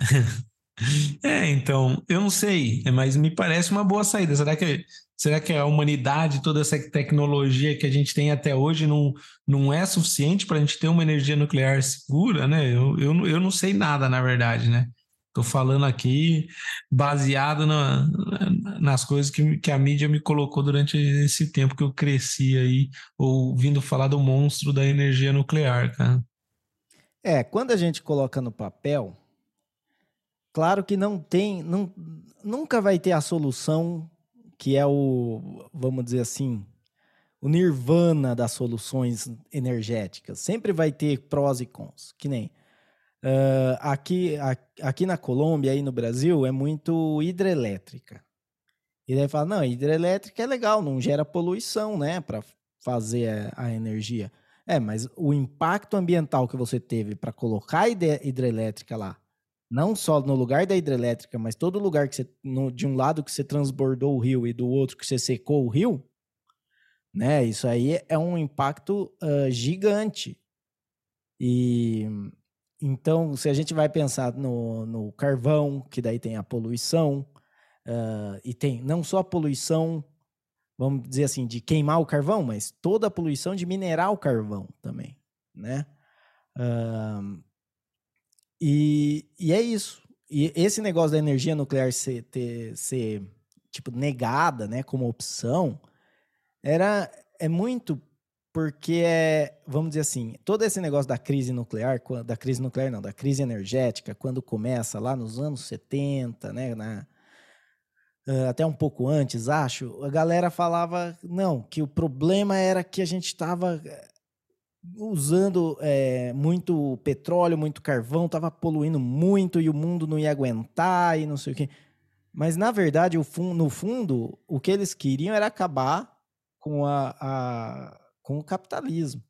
é, então, eu não sei, mas me parece uma boa saída. Será que, será que a humanidade, toda essa tecnologia que a gente tem até hoje, não, não é suficiente para a gente ter uma energia nuclear segura, né? Eu, eu, eu não sei nada, na verdade, né? Estou falando aqui baseado na, nas coisas que, que a mídia me colocou durante esse tempo que eu cresci aí, ouvindo falar do monstro da energia nuclear, cara. É, quando a gente coloca no papel, claro que não tem, não, nunca vai ter a solução que é o, vamos dizer assim, o nirvana das soluções energéticas. Sempre vai ter prós e cons, que nem Uh, aqui, aqui na Colômbia, aí no Brasil, é muito hidrelétrica. E daí fala, não, hidrelétrica é legal, não gera poluição, né, para fazer a, a, energia. É, mas o impacto ambiental que você teve para colocar a hidrelétrica lá, não só no lugar da hidrelétrica, mas todo lugar que você, no, de um lado que você transbordou o rio e do outro que você secou o rio, né, isso aí é um impacto uh, gigante. E então, se a gente vai pensar no, no carvão, que daí tem a poluição, uh, e tem não só a poluição, vamos dizer assim, de queimar o carvão, mas toda a poluição de minerar o carvão também, né? Uh, e, e é isso. E esse negócio da energia nuclear ser, ter, ser tipo, negada, né, como opção, era, é muito porque é, vamos dizer assim, todo esse negócio da crise nuclear, da crise nuclear não, da crise energética, quando começa lá nos anos 70, né, na, até um pouco antes, acho, a galera falava, não, que o problema era que a gente estava usando é, muito petróleo, muito carvão, estava poluindo muito e o mundo não ia aguentar e não sei o quê. Mas, na verdade, no fundo, o que eles queriam era acabar com a, a com o capitalismo.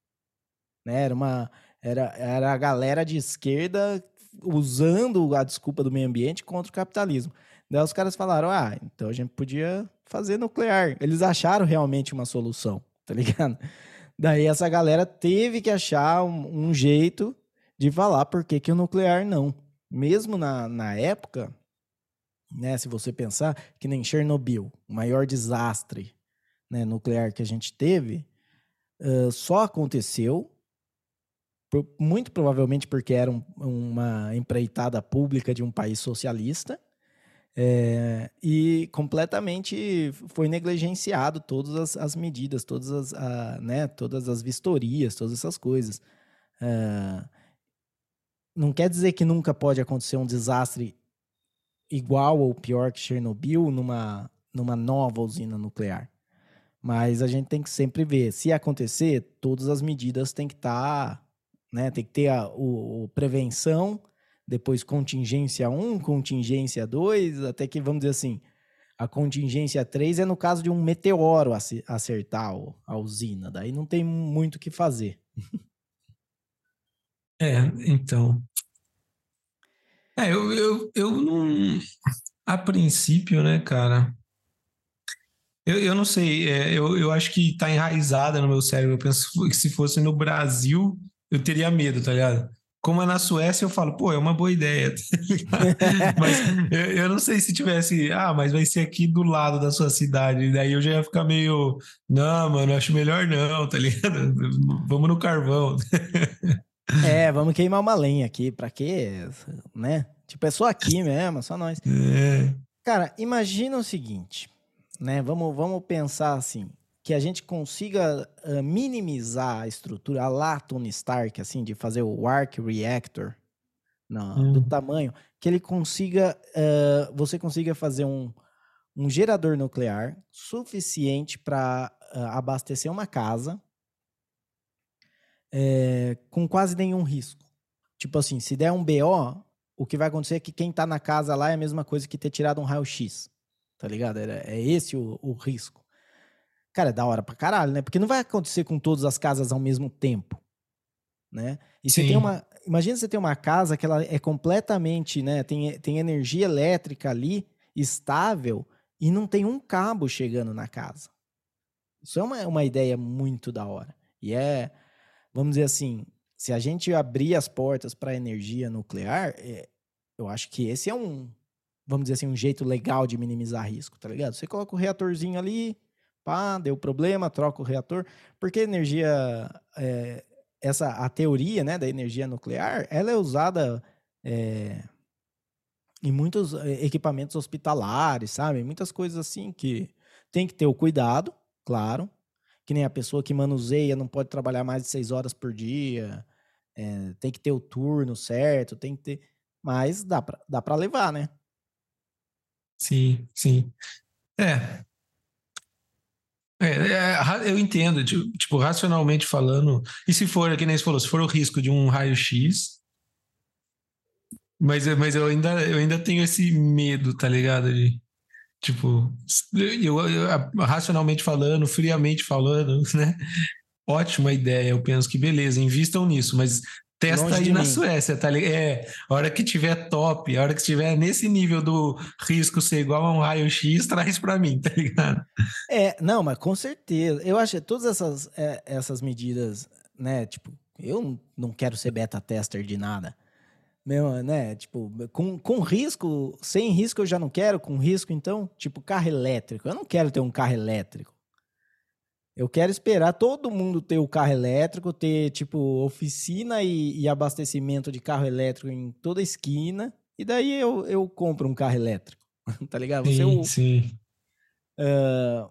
Né? Era, uma, era, era a galera de esquerda usando a desculpa do meio ambiente contra o capitalismo. Daí os caras falaram: ah, então a gente podia fazer nuclear. Eles acharam realmente uma solução, tá ligado? Daí essa galera teve que achar um, um jeito de falar por que, que o nuclear não. Mesmo na, na época, né, se você pensar que nem Chernobyl, o maior desastre né, nuclear que a gente teve, uh, só aconteceu, muito provavelmente porque era um, uma empreitada pública de um país socialista, é, e completamente foi negligenciado todas as, as medidas, todas as, a, né, todas as vistorias, todas essas coisas. Uh, não quer dizer que nunca pode acontecer um desastre igual ou pior que Chernobyl numa, numa nova usina nuclear. Mas a gente tem que sempre ver, se acontecer, todas as medidas têm que estar, tá, né? Tem que ter a o, o prevenção, depois contingência 1, contingência 2, até que, vamos dizer assim, a contingência 3 é no caso de um meteoro acertar a usina, daí não tem muito o que fazer. É, então. É, eu, eu, eu não. A princípio, né, cara, eu, eu não sei, é, eu, eu acho que tá enraizada no meu cérebro. Eu penso que se fosse no Brasil, eu teria medo, tá ligado? Como é na Suécia, eu falo, pô, é uma boa ideia. mas eu, eu, não sei se tivesse, ah, mas vai ser aqui do lado da sua cidade. Daí eu já ia ficar meio, não, mano, acho melhor não, tá ligado? Vamos no carvão. é, vamos queimar uma lenha aqui, pra quê? Né? Tipo, é só aqui mesmo, é só nós. É. Cara, imagina o seguinte, né? Vamos, vamos pensar assim que a gente consiga uh, minimizar a estrutura, a lá Tony Stark, assim, de fazer o Arc Reactor no, hum. do tamanho, que ele consiga, uh, você consiga fazer um, um gerador nuclear suficiente para uh, abastecer uma casa é, com quase nenhum risco. Tipo assim, se der um BO, o que vai acontecer é que quem está na casa lá é a mesma coisa que ter tirado um raio-x, tá ligado? É, é esse o, o risco. Cara, é da hora pra caralho, né? Porque não vai acontecer com todas as casas ao mesmo tempo, né? E Sim. você tem uma... Imagina você ter uma casa que ela é completamente, né? Tem, tem energia elétrica ali, estável, e não tem um cabo chegando na casa. Isso é uma, uma ideia muito da hora. E é, vamos dizer assim, se a gente abrir as portas para energia nuclear, é, eu acho que esse é um, vamos dizer assim, um jeito legal de minimizar risco, tá ligado? Você coloca o reatorzinho ali, pá, deu problema, troca o reator, porque energia, é, essa, a teoria, né, da energia nuclear, ela é usada é, em muitos é, equipamentos hospitalares, sabe? Muitas coisas assim que tem que ter o cuidado, claro, que nem a pessoa que manuseia não pode trabalhar mais de seis horas por dia, é, tem que ter o turno certo, tem que ter, mas dá para dá levar, né? Sim, sim. É, é, é, eu entendo, tipo, racionalmente falando, e se for, que nem você falou, se for o risco de um raio-x, mas, mas eu, ainda, eu ainda tenho esse medo, tá ligado? De, tipo, eu, eu, racionalmente falando, friamente falando, né? Ótima ideia, eu penso que beleza, invistam nisso, mas Testa aí na mim. Suécia, tá ligado? É, a hora que tiver top, a hora que estiver nesse nível do risco ser igual a um raio-x, traz para mim, tá ligado? É, não, mas com certeza. Eu acho que todas essas, é, essas medidas, né, tipo, eu não quero ser beta tester de nada. Meu, né, tipo, com, com risco, sem risco eu já não quero, com risco então, tipo, carro elétrico. Eu não quero ter um carro elétrico. Eu quero esperar todo mundo ter o carro elétrico, ter, tipo, oficina e, e abastecimento de carro elétrico em toda esquina. E daí eu, eu compro um carro elétrico. tá ligado? Você, sim, o, sim. Uh,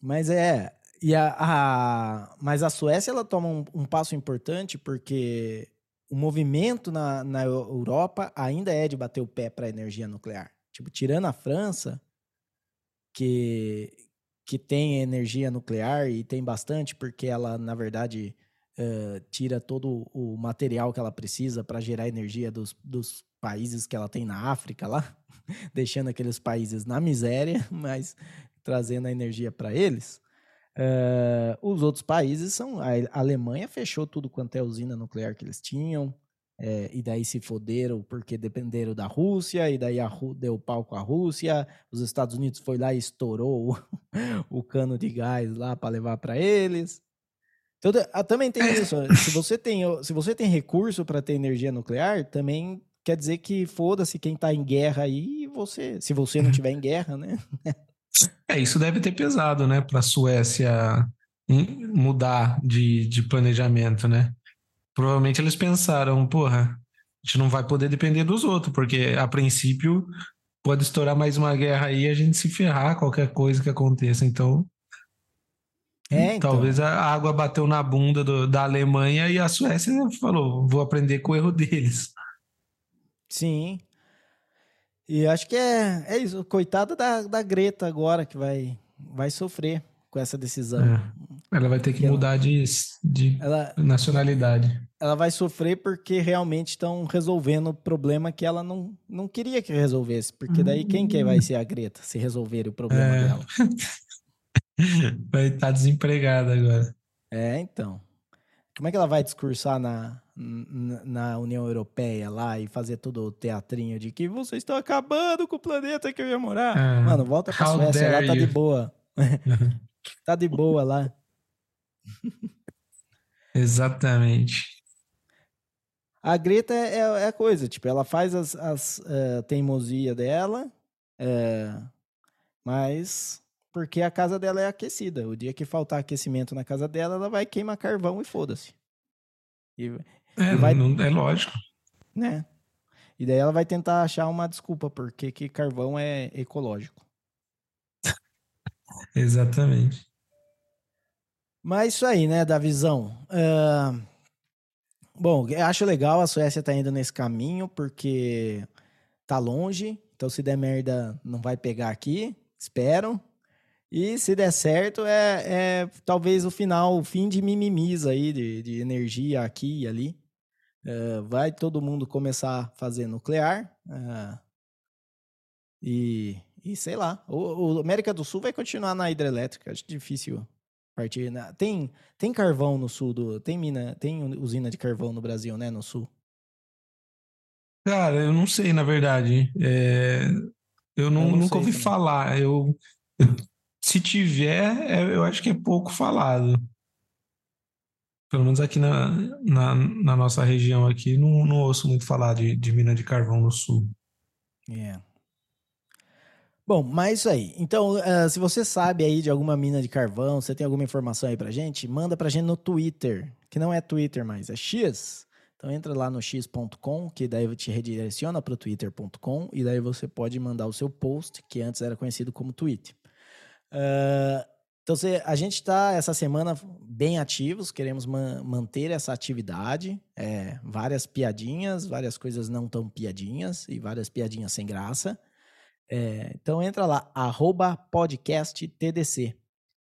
mas é. E a, a, mas a Suécia ela toma um, um passo importante porque o movimento na, na Europa ainda é de bater o pé para a energia nuclear. Tipo, tirando a França, que, que tem energia nuclear e tem bastante, porque ela, na verdade, uh, tira todo o material que ela precisa para gerar energia dos, dos países que ela tem na África lá, deixando aqueles países na miséria, mas trazendo a energia para eles. Uh, os outros países são. A Alemanha fechou tudo quanto é usina nuclear que eles tinham. É, e daí se foderam porque dependeram da Rússia, e daí a deu pau com a Rússia. Os Estados Unidos foi lá e estourou o, o cano de gás lá para levar para eles. Então, ah, também tem isso. Se você tem, se você tem recurso para ter energia nuclear, também quer dizer que foda-se quem tá em guerra aí, você, se você não tiver em guerra, né? É, isso deve ter pesado, né, para a Suécia mudar de, de planejamento, né? Provavelmente eles pensaram, porra, a gente não vai poder depender dos outros, porque a princípio pode estourar mais uma guerra aí e a gente se ferrar qualquer coisa que aconteça. Então, é, então. talvez a água bateu na bunda do, da Alemanha e a Suécia falou, vou aprender com o erro deles. Sim. E acho que é, é isso. Coitada da, da Greta agora que vai, vai sofrer com essa decisão. É. Ela vai ter que, que mudar ela, de, de ela, nacionalidade. Ela vai sofrer porque realmente estão resolvendo o problema que ela não, não queria que resolvesse. Porque daí quem que vai ser a Greta se resolver o problema é. dela? vai estar tá desempregada agora. É, então. Como é que ela vai discursar na, na União Europeia lá e fazer todo o teatrinho de que vocês estão acabando com o planeta que eu ia morar? É. Mano, volta pra Suécia, lá tá de boa. tá de boa lá. Exatamente. A Greta é, é, é a coisa, tipo, ela faz as, as uh, teimosia dela, uh, mas porque a casa dela é aquecida. O dia que faltar aquecimento na casa dela, ela vai queimar carvão e foda-se. E, é, e vai, não, é lógico. Né? E daí ela vai tentar achar uma desculpa, porque que carvão é ecológico. Exatamente. Mas isso aí, né, da visão. Uh, bom, eu acho legal a Suécia tá indo nesse caminho, porque tá longe. Então, se der merda, não vai pegar aqui. Espero. E se der certo, é, é talvez o final, o fim de mimimis aí, de, de energia aqui e ali. Uh, vai todo mundo começar a fazer nuclear. Uh, e, e sei lá. O, o, América do Sul vai continuar na hidrelétrica. Acho difícil partir. Na, tem, tem carvão no sul do. Tem mina, tem usina de carvão no Brasil, né? No sul. Cara, eu não sei, na verdade. É, eu, não, eu não nunca ouvi também. falar. Eu, se tiver, é, eu acho que é pouco falado pelo menos aqui na, na, na, nossa região aqui, não, não ouço muito falar de, de mina de carvão no sul. É. Bom, mas isso aí. Então, uh, se você sabe aí de alguma mina de carvão, você tem alguma informação aí pra gente, manda pra gente no Twitter, que não é Twitter mais, é X. Então entra lá no x.com, que daí te redireciona para o twitter.com e daí você pode mandar o seu post, que antes era conhecido como tweet. Uh, então, a gente está essa semana bem ativos, queremos ma manter essa atividade. É, várias piadinhas, várias coisas não tão piadinhas e várias piadinhas sem graça. É, então, entra lá, arroba podcast TDC,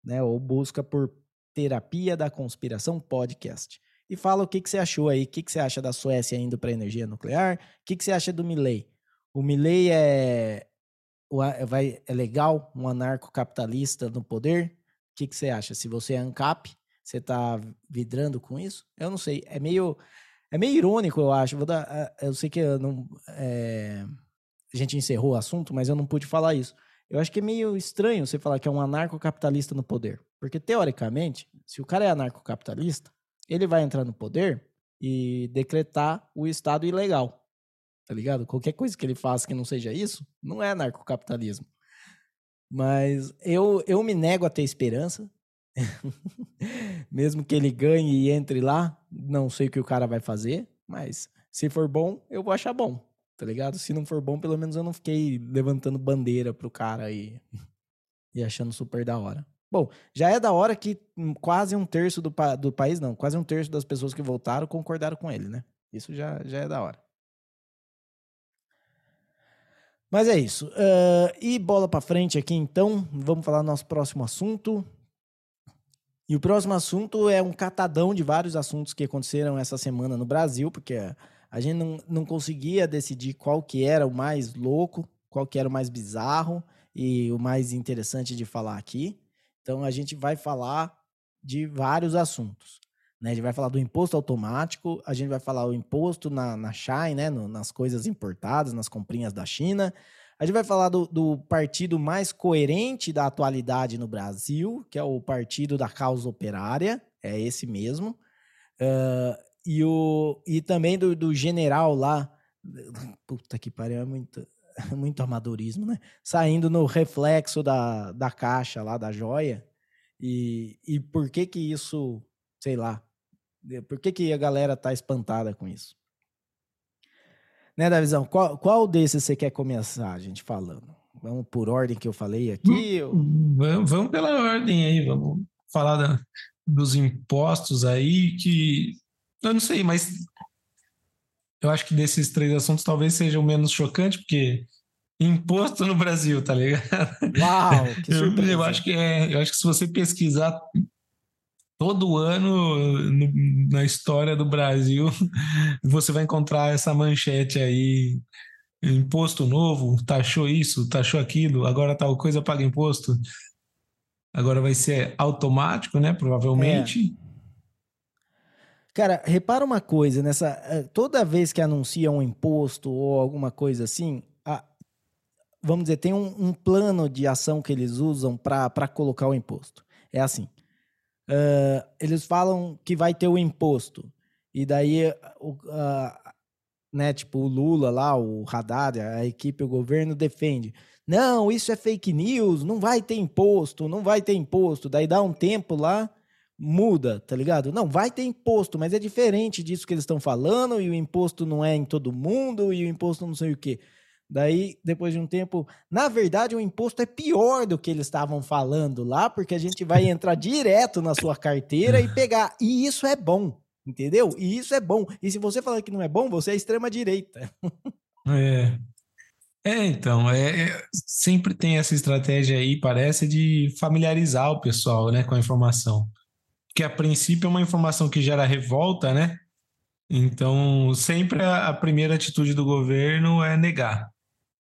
né? Ou busca por Terapia da Conspiração Podcast. E fala o que, que você achou aí, o que, que você acha da Suécia indo para energia nuclear, o que, que você acha do Milley. O Milley é, vai, é legal, um anarcocapitalista no poder, que, que você acha? Se você é ANCAP, você está vidrando com isso? Eu não sei. É meio, é meio irônico, eu acho. Vou dar, eu sei que eu não, é, a gente encerrou o assunto, mas eu não pude falar isso. Eu acho que é meio estranho você falar que é um anarcocapitalista no poder. Porque, teoricamente, se o cara é anarcocapitalista, ele vai entrar no poder e decretar o Estado ilegal. Tá ligado? Qualquer coisa que ele faça que não seja isso, não é anarcocapitalismo. Mas eu, eu me nego a ter esperança. Mesmo que ele ganhe e entre lá, não sei o que o cara vai fazer, mas se for bom, eu vou achar bom, tá ligado? Se não for bom, pelo menos eu não fiquei levantando bandeira pro cara aí e achando super da hora. Bom, já é da hora que quase um terço do, do país, não, quase um terço das pessoas que votaram concordaram com ele, né? Isso já, já é da hora. Mas é isso. Uh, e bola para frente aqui, então. Vamos falar do nosso próximo assunto. E o próximo assunto é um catadão de vários assuntos que aconteceram essa semana no Brasil, porque a gente não, não conseguia decidir qual que era o mais louco, qual que era o mais bizarro e o mais interessante de falar aqui. Então a gente vai falar de vários assuntos. Né? A gente vai falar do imposto automático, a gente vai falar o imposto na, na Shine, né? No, nas coisas importadas, nas comprinhas da China. A gente vai falar do, do, partido mais coerente da atualidade no Brasil, que é o Partido da Causa Operária, é esse mesmo. E, o, e também do, do general lá, puta que pariu, é muito, muito amadorismo, né? Saindo no reflexo da, da caixa lá, da joia. E, e por que que isso, sei lá, por que, que a galera tá espantada com isso? Né, Davizão? Qual, qual desses você quer começar, a gente, falando? Vamos por ordem que eu falei aqui? Vamos, vamos pela ordem aí, vamos falar da, dos impostos aí, que eu não sei, mas eu acho que desses três assuntos talvez seja o menos chocante, porque imposto no Brasil, tá ligado? Uau, que surpresa. Eu, eu acho que é, eu acho que se você pesquisar todo ano no, na história do Brasil você vai encontrar essa manchete aí imposto novo, taxou isso, taxou aquilo, agora tal coisa paga imposto. Agora vai ser automático, né? Provavelmente. É. Cara, repara uma coisa, nessa eh, toda vez que anuncia um imposto ou alguma coisa assim, a, vamos dizer, tem um, um, plano de ação que eles usam para colocar o imposto. É assim: Uh, eles falam que vai ter o imposto. E daí, o, a, né, tipo, o Lula lá, o Haddad, a equipe, o governo defende. Não, isso é fake news, não vai ter imposto, não vai ter imposto. Daí dá um tempo lá, muda, tá ligado? Não, vai ter imposto, mas é diferente disso que eles estão falando, e o imposto não é em todo mundo, e o imposto não sei o quê. Daí, depois de um tempo, na verdade, o imposto é pior do que eles estavam falando lá, porque a gente vai entrar direto na sua carteira e pegar. E isso é bom, entendeu? E isso é bom. E se você falar que não é bom, você é extrema-direita. É. É, então, é, é, sempre tem essa estratégia aí, parece, de familiarizar o pessoal, né, com a informação. Que a princípio é uma informação que gera revolta, né? Então, sempre a, a primeira atitude do governo é negar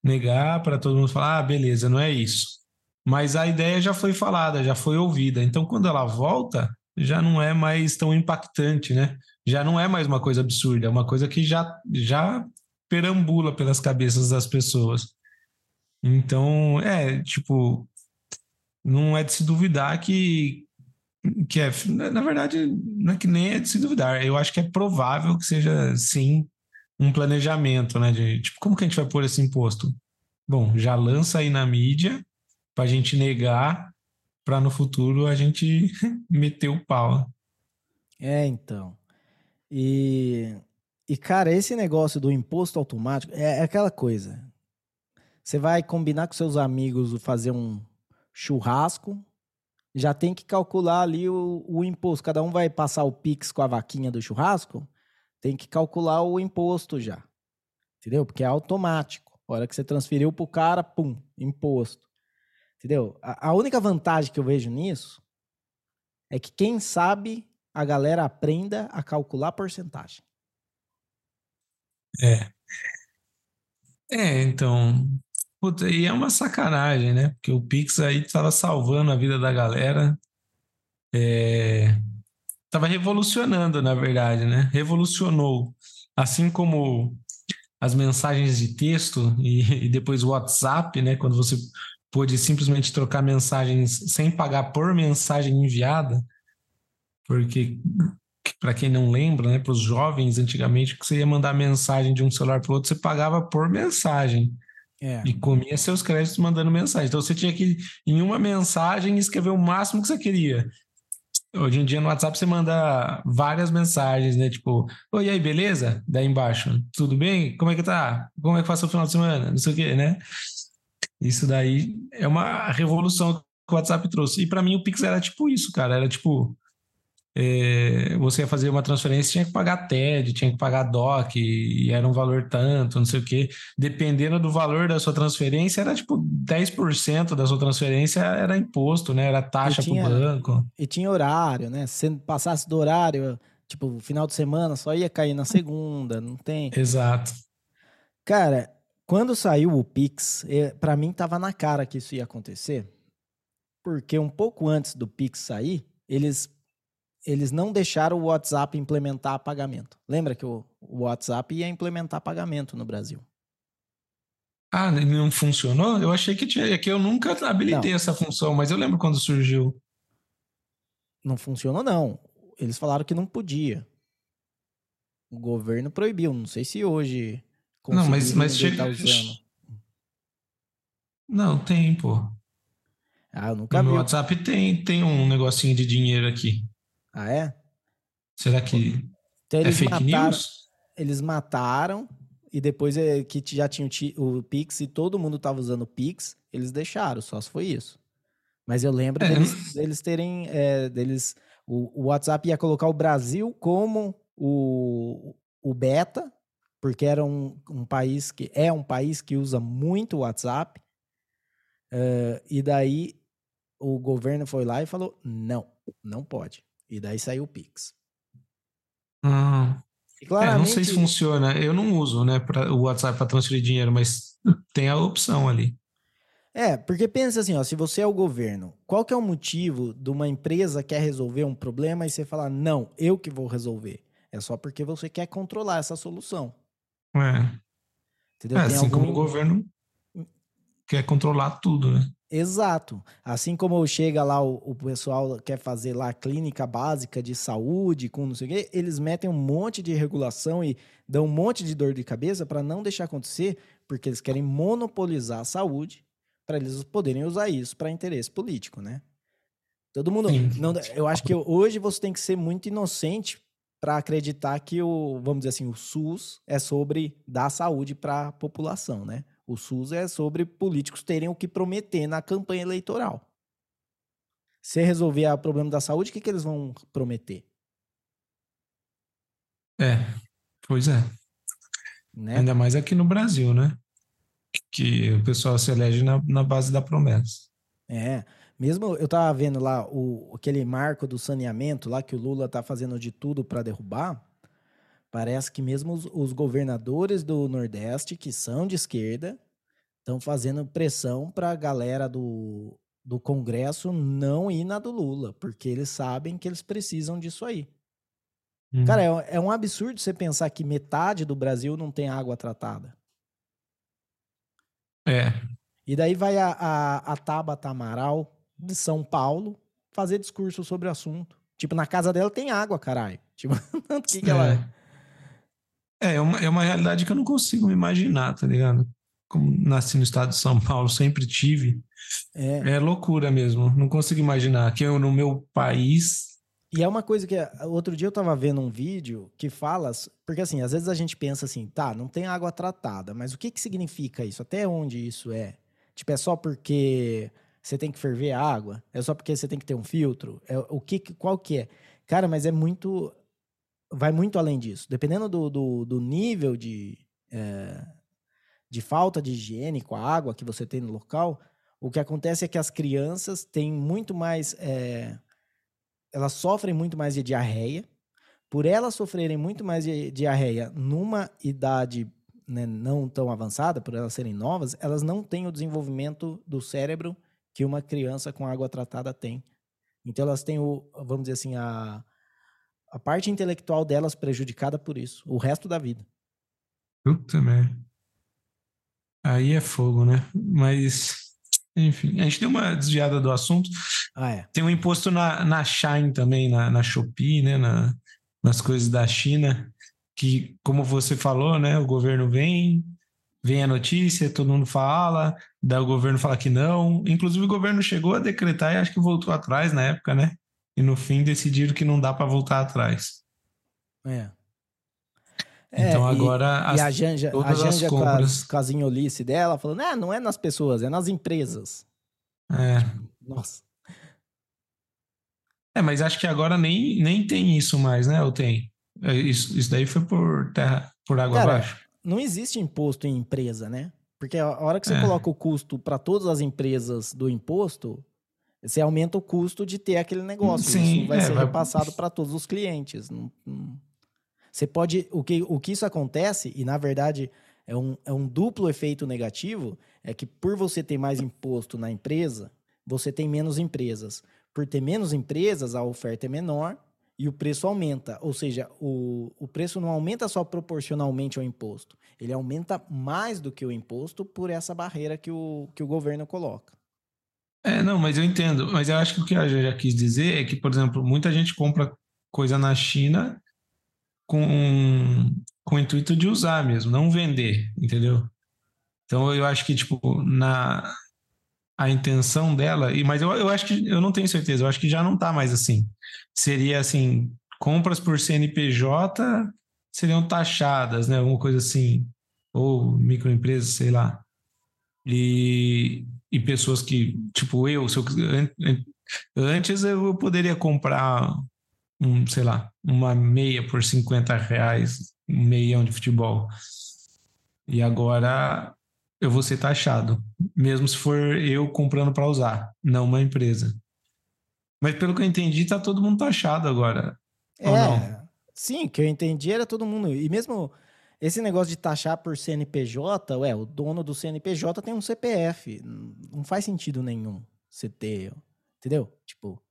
negar para todo mundo falar, ah, beleza, não é isso. Mas a ideia já foi falada, já foi ouvida. Então, quando ela volta, já não é mais tão impactante, né? Já não é mais uma coisa absurda, é uma coisa que já, já perambula pelas cabeças das pessoas. Então, é, tipo, não é de se duvidar que, que é, na verdade, não é que nem é de se duvidar, eu acho que é provável que seja, sim, um planejamento, né? De tipo, como que a gente vai pôr esse imposto? Bom, já lança aí na mídia para a gente negar, para no futuro a gente meter o pau. É, então. E, e, cara, esse negócio do imposto automático é, é aquela coisa. Você vai combinar com seus amigos fazer um churrasco, já tem que calcular ali o, o imposto. Cada um vai passar o Pix com a vaquinha do churrasco tem que calcular o imposto já. Entendeu? Porque é automático. A hora que você transferiu para o cara, pum, imposto. Entendeu? A, a única vantagem que eu vejo nisso é que quem sabe a galera aprenda a calcular porcentagem. É. É, então. Puta, e é uma sacanagem, né? Porque o Pix aí estava salvando a vida da galera. É, estava revolucionando, na verdade, né? Revolucionou. Assim como as mensagens de texto e, e depois o WhatsApp, né? Quando você pôde simplesmente trocar mensagens sem pagar por mensagem enviada, porque para quem não lembra, né, para os jovens antigamente, que você ia mandar mensagem de um celular para o outro, você pagava por mensagem. É. E comia seus créditos mandando mensagem. Então você tinha que, em uma mensagem, escrever o máximo que você queria. Hoje em dia no WhatsApp você manda várias mensagens, né? Tipo, oi, aí, beleza? Daí embaixo, tudo bem? Como é que tá? Como é que passa o final de semana? Não sei o quê, né? Isso daí é uma revolução que o WhatsApp trouxe. E para mim o Pix era tipo isso, cara. Era tipo, é, você ia fazer uma transferência, tinha que pagar TED, tinha que pagar DOC, e era um valor tanto, não sei o quê. Dependendo do valor da sua transferência, era tipo 10% da sua transferência era imposto, né? Era taxa para o banco. E tinha horário, né? Se passasse do horário, tipo, final de semana, só ia cair na segunda, não tem. Exato. Cara, quando saiu o Pix, é, para mim tava na cara que isso ia acontecer, porque um pouco antes do Pix sair, eles eles não deixaram o WhatsApp implementar pagamento. Lembra que o, WhatsApp ia implementar pagamento no Brasil? Ah, não funcionou? Eu achei que tinha, que eu nunca habilitei não. essa função, mas eu lembro quando surgiu. Não funcionou, não. Eles falaram que não podia. O governo proibiu. Não sei se hoje. Não, mas, mas chega. Tá. Não, tem, pô. Ah, eu nunca no vi. WhatsApp tem, tem um negocinho de dinheiro aqui. Ah, é? Será que então, é fake mataram, news? Eles mataram e depois é, que já tinha o Pix e todo mundo estava usando o Pix, eles deixaram, só se foi isso. Mas eu lembro é. deles, deles, terem. É, deles, o, o, WhatsApp ia colocar o Brasil como o, o beta, porque era um, um país que é um país que usa muito o WhatsApp. Uh, e daí o governo foi lá e falou: não, não pode. E daí saiu o Pix. Ah. Claramente... É, não sei se funciona. Eu não uso né, pra, o WhatsApp para transferir dinheiro, mas tem a opção ali. É, porque pensa assim, ó, se você é o governo, qual que é o motivo de uma empresa quer resolver um problema e você falar, não, eu que vou resolver? É só porque você quer controlar essa solução. É. Entendeu? É, assim algum... como o governo quer controlar tudo, né? Exato. Assim como chega lá o, o pessoal quer fazer lá clínica básica de saúde, com não sei o quê, eles metem um monte de regulação e dão um monte de dor de cabeça para não deixar acontecer, porque eles querem monopolizar a saúde para eles poderem usar isso para interesse político, né? Todo mundo. Não, eu acho que hoje você tem que ser muito inocente para acreditar que o, vamos dizer assim, o SUS é sobre dar saúde para a população, né? O SUS é sobre políticos terem o que prometer na campanha eleitoral. Se resolver o problema da saúde, o que, que eles vão prometer? É, pois é. Né? Ainda mais aqui no Brasil, né? Que o pessoal se elege na, na base da promessa. É. Mesmo eu tava vendo lá o, aquele marco do saneamento lá que o Lula tá fazendo de tudo para derrubar. Parece que mesmo os, os governadores do Nordeste, que são de esquerda, estão fazendo pressão para a galera do, do Congresso não ir na do Lula, porque eles sabem que eles precisam disso aí. Hum. Cara, é, é, um absurdo você pensar que metade do Brasil não tem água tratada. É. E daí vai a, a, a Tabata Amaral de São Paulo fazer discurso sobre o assunto. Tipo, na casa dela tem água, caralho. Tipo, que, que é. ela. É, é uma, é uma realidade que eu não consigo me imaginar, tá ligado? Como nasci no estado de São Paulo, sempre tive. É, é loucura mesmo. Não consigo imaginar que eu, no meu país. E é uma coisa que. Outro dia eu tava vendo um vídeo que fala. Porque assim, às vezes a gente pensa assim, tá, não tem água tratada, mas o que que significa isso? Até onde isso é? Tipo, é só porque você tem que ferver a água? É só porque você tem que ter um filtro? É, o que, qual que é? Cara, mas é muito. Vai muito além disso. Dependendo do, do, do nível de, é, de falta de higiene com a água que você tem no local, o que acontece é que as crianças têm muito mais. É, elas sofrem muito mais de diarreia. Por elas sofrerem muito mais de diarreia numa idade né, não tão avançada, por elas serem novas, elas não têm o desenvolvimento do cérebro que uma criança com água tratada tem. Então elas têm o, vamos dizer assim, a, a parte intelectual delas prejudicada por isso, o resto da vida. Puta merda. Aí é fogo, né? Mas, enfim, a gente deu uma desviada do assunto. Ah, é. Tem um imposto na, na Shine também, na, na Shopee, né? Na, nas coisas da China, que, como você falou, né? O governo vem, vem a notícia, todo mundo fala, daí o governo fala que não. Inclusive, o governo chegou a decretar e acho que voltou atrás na época, né? E no fim decidiram que não dá para voltar atrás. É. Então é, agora. E, as, e a Janja, a Janja compras... com, as, com as inholice dela, falando: ah, não é nas pessoas, é nas empresas. É. Nossa. É, mas acho que agora nem, nem tem isso mais, né? Ou tem? É, isso, isso daí foi por terra, por água Cara, abaixo não existe imposto em empresa, né? Porque a hora que você é. coloca o custo para todas as empresas do imposto, você aumenta o custo de ter aquele negócio. Sim, isso vai é, ser vai... repassado para todos os clientes. Não, não... Você pode. O que, o que isso acontece, e na verdade é um, é um duplo efeito negativo, é que por você ter mais imposto na empresa, você tem menos empresas. Por ter menos empresas, a oferta é menor e o preço aumenta. Ou seja, o, o preço não aumenta só proporcionalmente ao imposto, ele aumenta mais do que o imposto por essa barreira que o, que o governo coloca. É, não, mas eu entendo. Mas eu acho que o que a já quis dizer é que, por exemplo, muita gente compra coisa na China com, com o intuito de usar mesmo, não vender, entendeu? Então eu acho que, tipo, na, a intenção dela, e mas eu, eu acho que eu não tenho certeza, eu acho que já não está mais assim. Seria assim, compras por CNPJ seriam taxadas, né? Alguma coisa assim, ou microempresas, sei lá. E, e pessoas que, tipo eu, se eu antes eu poderia comprar um, sei lá, uma meia por 50 reais, um meião de futebol. E agora eu vou ser taxado, mesmo se for eu comprando para usar, não uma empresa. Mas pelo que eu entendi, tá todo mundo taxado agora. É, sim, que eu entendi era todo mundo. E mesmo esse negócio de taxar por CNPJ, ué, o dono do CNPJ tem um CPF. Não faz sentido nenhum você ter, entendeu? Tipo,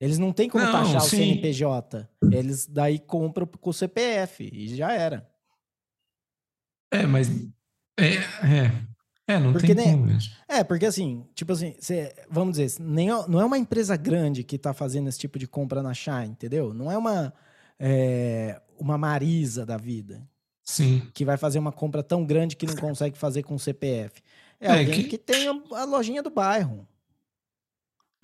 eles não têm como não, taxar sim. o CNPJ. Eles daí compram com o CPF e já era. É, mas é, é. É, não Porque tem nem- como mesmo. É, porque assim, tipo assim, cê- vamos dizer, nem, é- não é uma empresa grande que tá fazendo esse tipo de compra na Shine, entendeu? Não é uma, é, uma Marisa da vida, Sim. que vai fazer uma compra tão grande que não consegue fazer com CPF. É, É, alguém que- que... tem a, lojinha do bairro.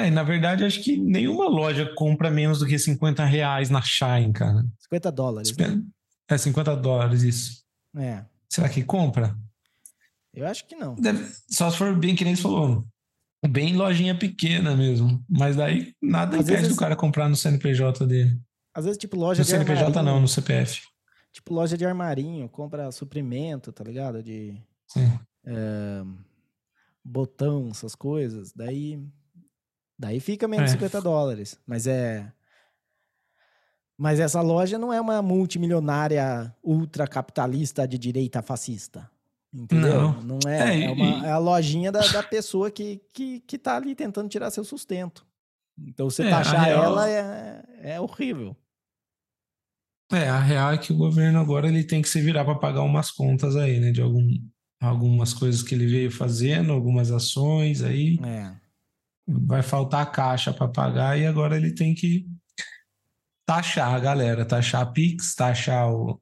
É, e na verdade, acho que nenhuma loja compra menos do que 50 reais na Shine, cara. 50 dólares. né? É 50 dólares isso. É, Será que compra? eu acho que não. Deve- só se for bem que nem você falou. Bem lojinha pequena mesmo. Mas daí nada Às impede vezes- do cara comprar no CNPJ dele. Às vezes, tipo, loja No de CNPJ armarinho, não, no CPF. Tipo, loja de armarinho, compra suprimento, tá ligado? De Sim. botão, essas coisas. Daí, daí fica menos É. 50 dólares. Mas é. Mas essa loja não é uma multimilionária ultracapitalista de direita fascista. Entendeu? Não. é. É, É, e- uma- é a lojinha da, da pessoa que, que, que tá ali tentando tirar seu sustento. Então, você É, taxar real- ela é, é horrível. É, a real é que o governo agora ele tem que se virar para pagar umas contas aí, né? De algum, algumas coisas que ele veio fazendo, algumas ações aí. É. Vai faltar caixa para pagar e agora ele tem que taxar a galera, taxar a Pix, taxar o-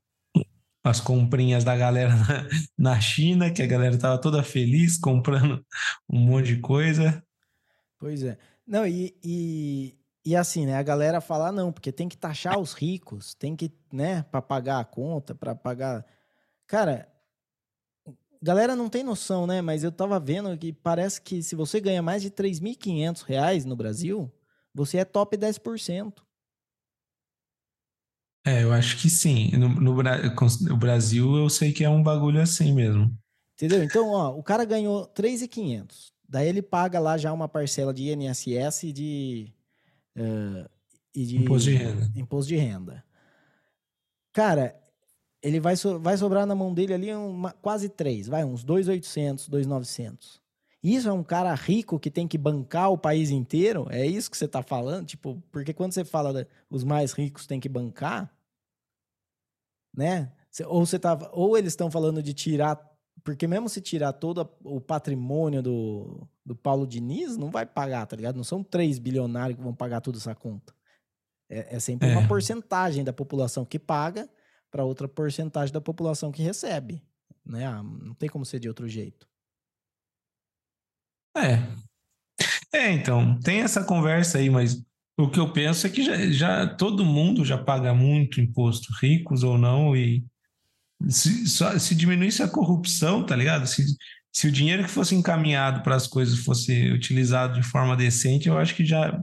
as comprinhas da galera na, na China, que a galera tava toda feliz comprando um monte de coisa. Pois é. Não, e, e, e assim, né? A galera fala, "Ah, não, porque tem que taxar os ricos, tem que, né, para pagar a conta, para pagar. Cara, galera não tem noção, né? Mas eu tava vendo que parece que se você ganha mais de 3.500 reais no Brasil, você é top 10%. É, eu acho que sim. No, no Bra- o Brasil eu sei que é um bagulho assim mesmo. Entendeu? Então, ó, o cara ganhou 3.500. Daí ele paga lá já uma parcela de INSS de. E de Imposto de renda. imposto de renda. Cara, ele vai, so- vai sobrar na mão dele ali uma- quase 3, vai, uns 2.800, 2.900. Isso é um cara rico que tem que bancar o país inteiro? É isso que você tá falando? Tipo, porque quando você fala da- os mais ricos têm que bancar, né? Cê- Ou, você tá, ou eles estão falando de tirar porque mesmo se tirar todo o patrimônio do, do Paulo Diniz, não vai pagar, tá ligado? Não são 3 bilionários que vão pagar toda essa conta. É, é sempre uma É. porcentagem da população que paga para outra porcentagem da população que recebe. Né? Ah, não tem como ser de outro jeito. É. É, então, tem essa conversa aí, mas o que eu penso é que já, já todo mundo já paga muito imposto, ricos ou não, e se, só, se diminuísse a corrupção, tá ligado? Se, se o dinheiro que fosse encaminhado para as coisas fosse utilizado de forma decente, eu acho que já,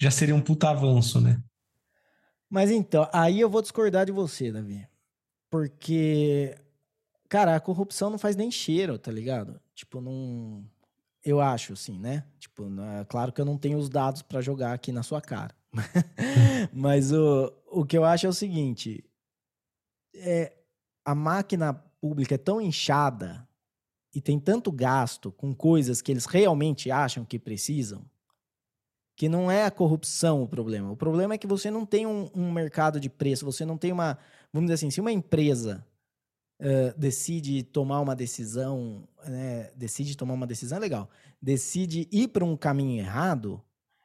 já seria um puta avanço, né? Mas então, aí eu vou discordar de você, Davi. Porque, cara, a corrupção não faz nem cheiro, tá ligado? Tipo, não. Eu acho, assim, né? Tipo, é claro que eu não tenho os dados pra jogar aqui na sua cara. Mas o, o que eu acho é o seguinte: é, a máquina pública é tão inchada e tem tanto gasto com coisas que eles realmente acham que precisam, que não é a corrupção o problema. O problema é que você não tem um, um mercado de preço, você não tem uma. Vamos dizer assim, se uma empresa eh, decide tomar uma decisão, né, decide tomar uma decisão, é legal, decide ir para um caminho errado,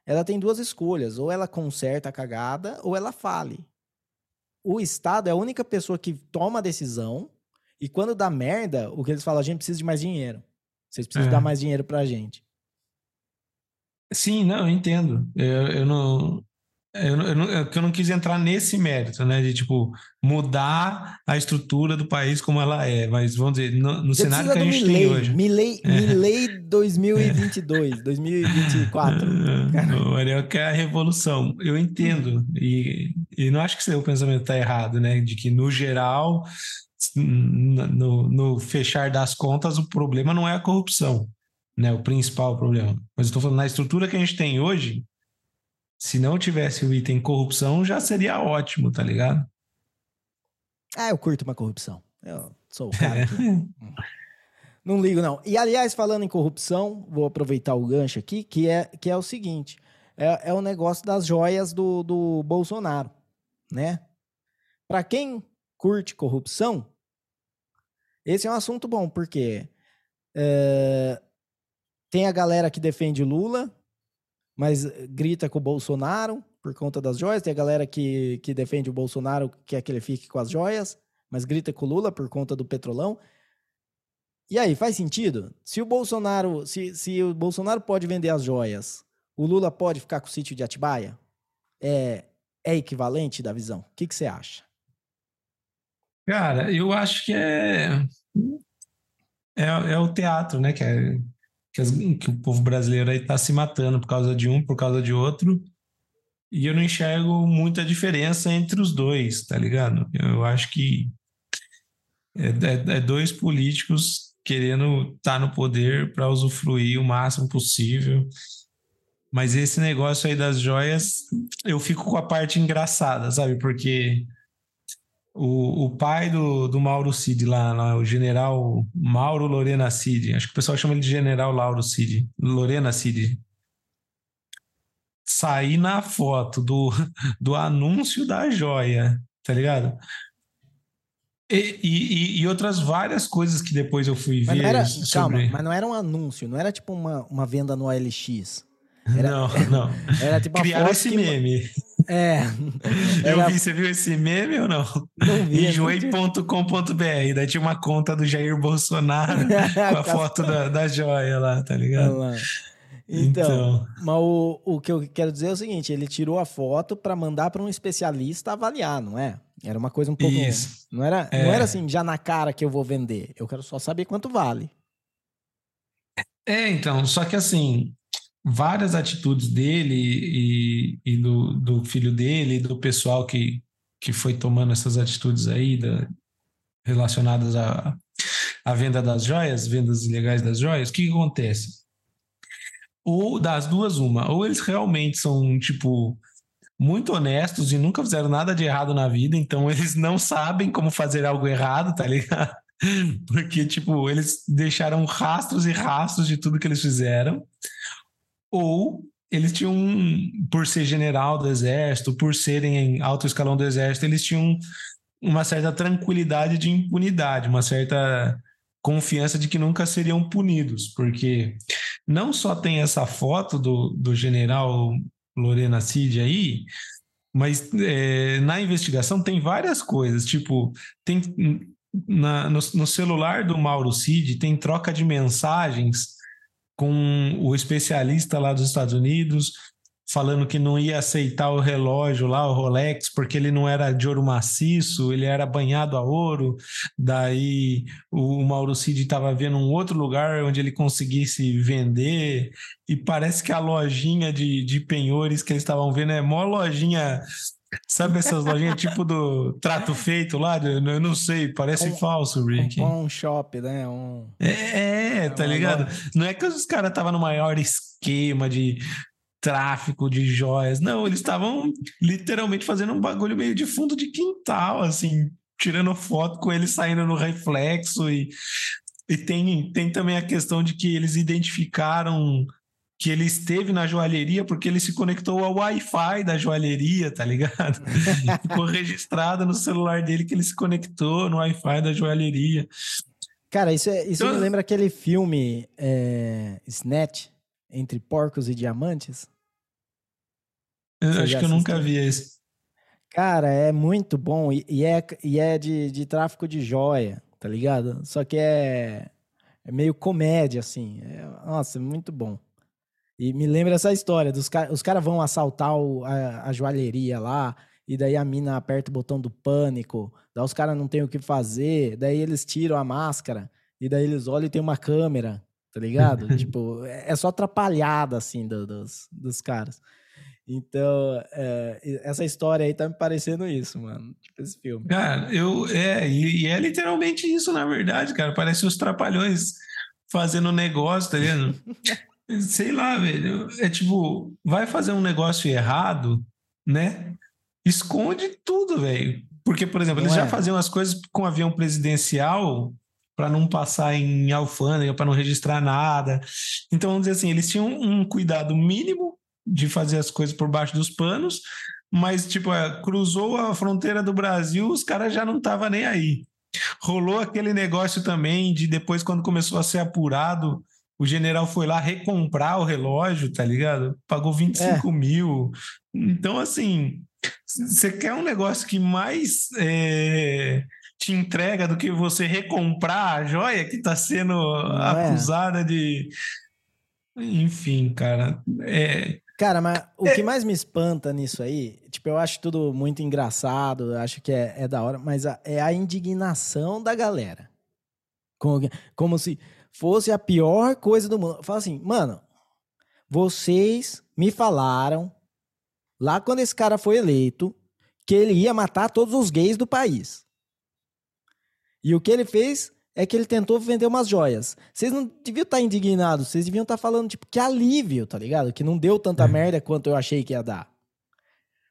ela tem duas escolhas: ou ela conserta a cagada, ou ela fale. O Estado é a única pessoa que toma a decisão, e quando dá merda, o que eles falam, a gente precisa de mais dinheiro. Vocês precisam É. dar mais dinheiro pra gente. Sim, não, eu entendo. Eu, eu não. Eu, não- eu não, é que eu não quis entrar nesse mérito, né? De tipo, mudar a estrutura do país como ela é. Mas vamos dizer, no, no cenário que a gente Milley, tem hoje. Milley, É. Milley 2022, 2024. O Ariel quer a revolução. Eu entendo. E, e não acho que seu pensamento está errado, né? De que, no geral, no, no fechar das contas, o problema não é a corrupção, né? O principal problema. Mas eu estou falando, na estrutura que a gente tem hoje, se não tivesse o item corrupção, já seria ótimo, tá ligado? Ah, eu curto uma corrupção. Eu sou o cara que... Não ligo, não. E, aliás, falando em corrupção, vou aproveitar o gancho aqui, que é, que é o seguinte: é, é o negócio das joias do, do Bolsonaro, né? Para quem curte corrupção, esse é um assunto bom, porque É, tem a galera que defende Lula, mas grita com o Bolsonaro por conta das joias. Tem a galera que, que defende o Bolsonaro, quer que ele fique com as joias, mas grita com o Lula por conta do petrolão. E aí, faz sentido? Se o Bolsonaro, se, se o Bolsonaro pode vender as joias, o Lula pode ficar com o sítio de Atibaia? É, é equivalente da visão? O que, que você acha? Cara, eu acho que é, é, é o teatro, né? Que, é, que, as, que, o povo brasileiro aí tá se matando por causa de um, por causa de outro. E eu não enxergo muita diferença entre os dois, tá ligado? Eu acho que é, é, é dois políticos querendo estar tá no poder para usufruir o máximo possível. Mas esse negócio aí das joias, eu fico com a parte engraçada, sabe? Porque o, o pai do, do Mauro Cid lá, lá, o general Mauro Lorena Cid, acho que o pessoal chama ele de general Lauro Cid, Lorena Cid, sair na foto do, do anúncio da joia, tá ligado? E, e, e, outras várias coisas que depois eu fui ver. Era, sobre... Calma, mas não era um anúncio, não era tipo uma, uma venda no OLX. Era, não, não. Era tipo Criaram esse que... meme. É. Era... Eu vi, você viu esse meme ou não? Não vi. Enjoei.com.br, daí tinha uma conta do Jair Bolsonaro com a foto da, da joia lá, tá ligado? Lá. Então, então, mas o, o que eu quero dizer é o seguinte: ele tirou a foto para mandar para um especialista avaliar, não é? Era uma coisa um pouco. Isso. Não era, é. não era assim, já na cara que eu vou vender. Eu quero só saber quanto vale. É, então, só que assim, várias atitudes dele e, e do, do, filho dele e do pessoal que, que foi tomando essas atitudes aí da, relacionadas à, à venda das joias, vendas ilegais das joias, o que, que acontece? Ou das duas, uma, ou eles realmente são, tipo, muito honestos e nunca fizeram nada de errado na vida, então eles não sabem como fazer algo errado, tá ligado? Porque, tipo, eles deixaram rastros e rastros de tudo que eles fizeram ou eles tinham, por ser general do exército, por serem em alto escalão do exército, eles tinham uma certa tranquilidade de impunidade, uma certa confiança de que nunca seriam punidos, porque não só tem essa foto do, do general Lorena Cid aí, mas é, na investigação tem várias coisas, tipo, tem na, no, no celular do Mauro Cid tem troca de mensagens com o especialista lá dos Estados Unidos, falando que não ia aceitar o relógio lá, o Rolex, porque ele não era de ouro maciço, ele era banhado a ouro. Daí o Mauro Cid estava vendo um outro lugar onde ele conseguisse vender. E parece que a lojinha de, de penhores que eles estavam vendo é mó lojinha Sabe essas lojinhas tipo do trato feito lá? Eu não sei, parece um, falso, Rick. Um, um shop, né? Um... É, é, tá ligado? Loja. Não é que os caras estavam no maior esquema de tráfico de joias. Não, eles estavam literalmente fazendo um bagulho meio de fundo de quintal, assim, tirando foto com ele saindo no reflexo e, e tem, tem também a questão de que eles identificaram que ele esteve na joalheria porque ele se conectou ao Wi-Fi da joalheria, tá ligado? Ficou registrado no celular dele que ele se conectou no Wi-Fi da joalheria. Cara, isso, é, isso então... me lembra aquele filme é, Snatch, Entre Porcos e Diamantes. Eu acho que assistiu? eu nunca vi esse. Cara, é muito bom e, e é, e é de, de tráfico de joia, tá ligado? Só que é, é meio comédia, assim. É, nossa, é muito bom. E me lembra essa história, dos os caras vão assaltar o, a, a joalheria lá, e daí a mina aperta o botão do pânico, daí os caras não tem o que fazer, daí eles tiram a máscara, e daí eles olham e tem uma câmera, tá ligado? tipo, é, é só atrapalhada, assim, do, dos, dos caras. Então, é, essa história aí tá me parecendo isso, mano. Tipo, esse filme. Cara, eu. É, e, e é literalmente isso, na verdade, cara. Parece os trapalhões fazendo negócio, tá ligado? Sei lá, velho. É tipo, vai fazer um negócio errado, né? Esconde tudo, velho. Porque, por exemplo, não eles é. já faziam as coisas com avião presidencial para não passar em alfândega, para não registrar nada. Então, vamos dizer assim, eles tinham um cuidado mínimo de fazer as coisas por baixo dos panos, mas, tipo, é, cruzou a fronteira do Brasil, os caras já não estavam nem aí. rolou aquele negócio também de depois, quando começou a ser apurado, o general foi lá recomprar o relógio, tá ligado? Pagou 25 é. mil. Então, assim, você quer um negócio que mais é, te entrega do que você recomprar a joia que está sendo Não é? acusada é. de. Enfim, cara. É... Cara, mas o é... que mais me espanta nisso aí, tipo, eu acho tudo muito engraçado, acho que é, é da hora, mas a, é a indignação da galera. Como, como se fosse a pior coisa do mundo. Fala assim, mano, vocês me falaram lá quando esse cara foi eleito que ele ia matar todos os gays do país. E o que ele fez é que ele tentou vender umas joias. Vocês não deviam estar indignados, vocês deviam estar falando, tipo, que alívio, tá ligado? Que não deu tanta é. merda quanto eu achei que ia dar.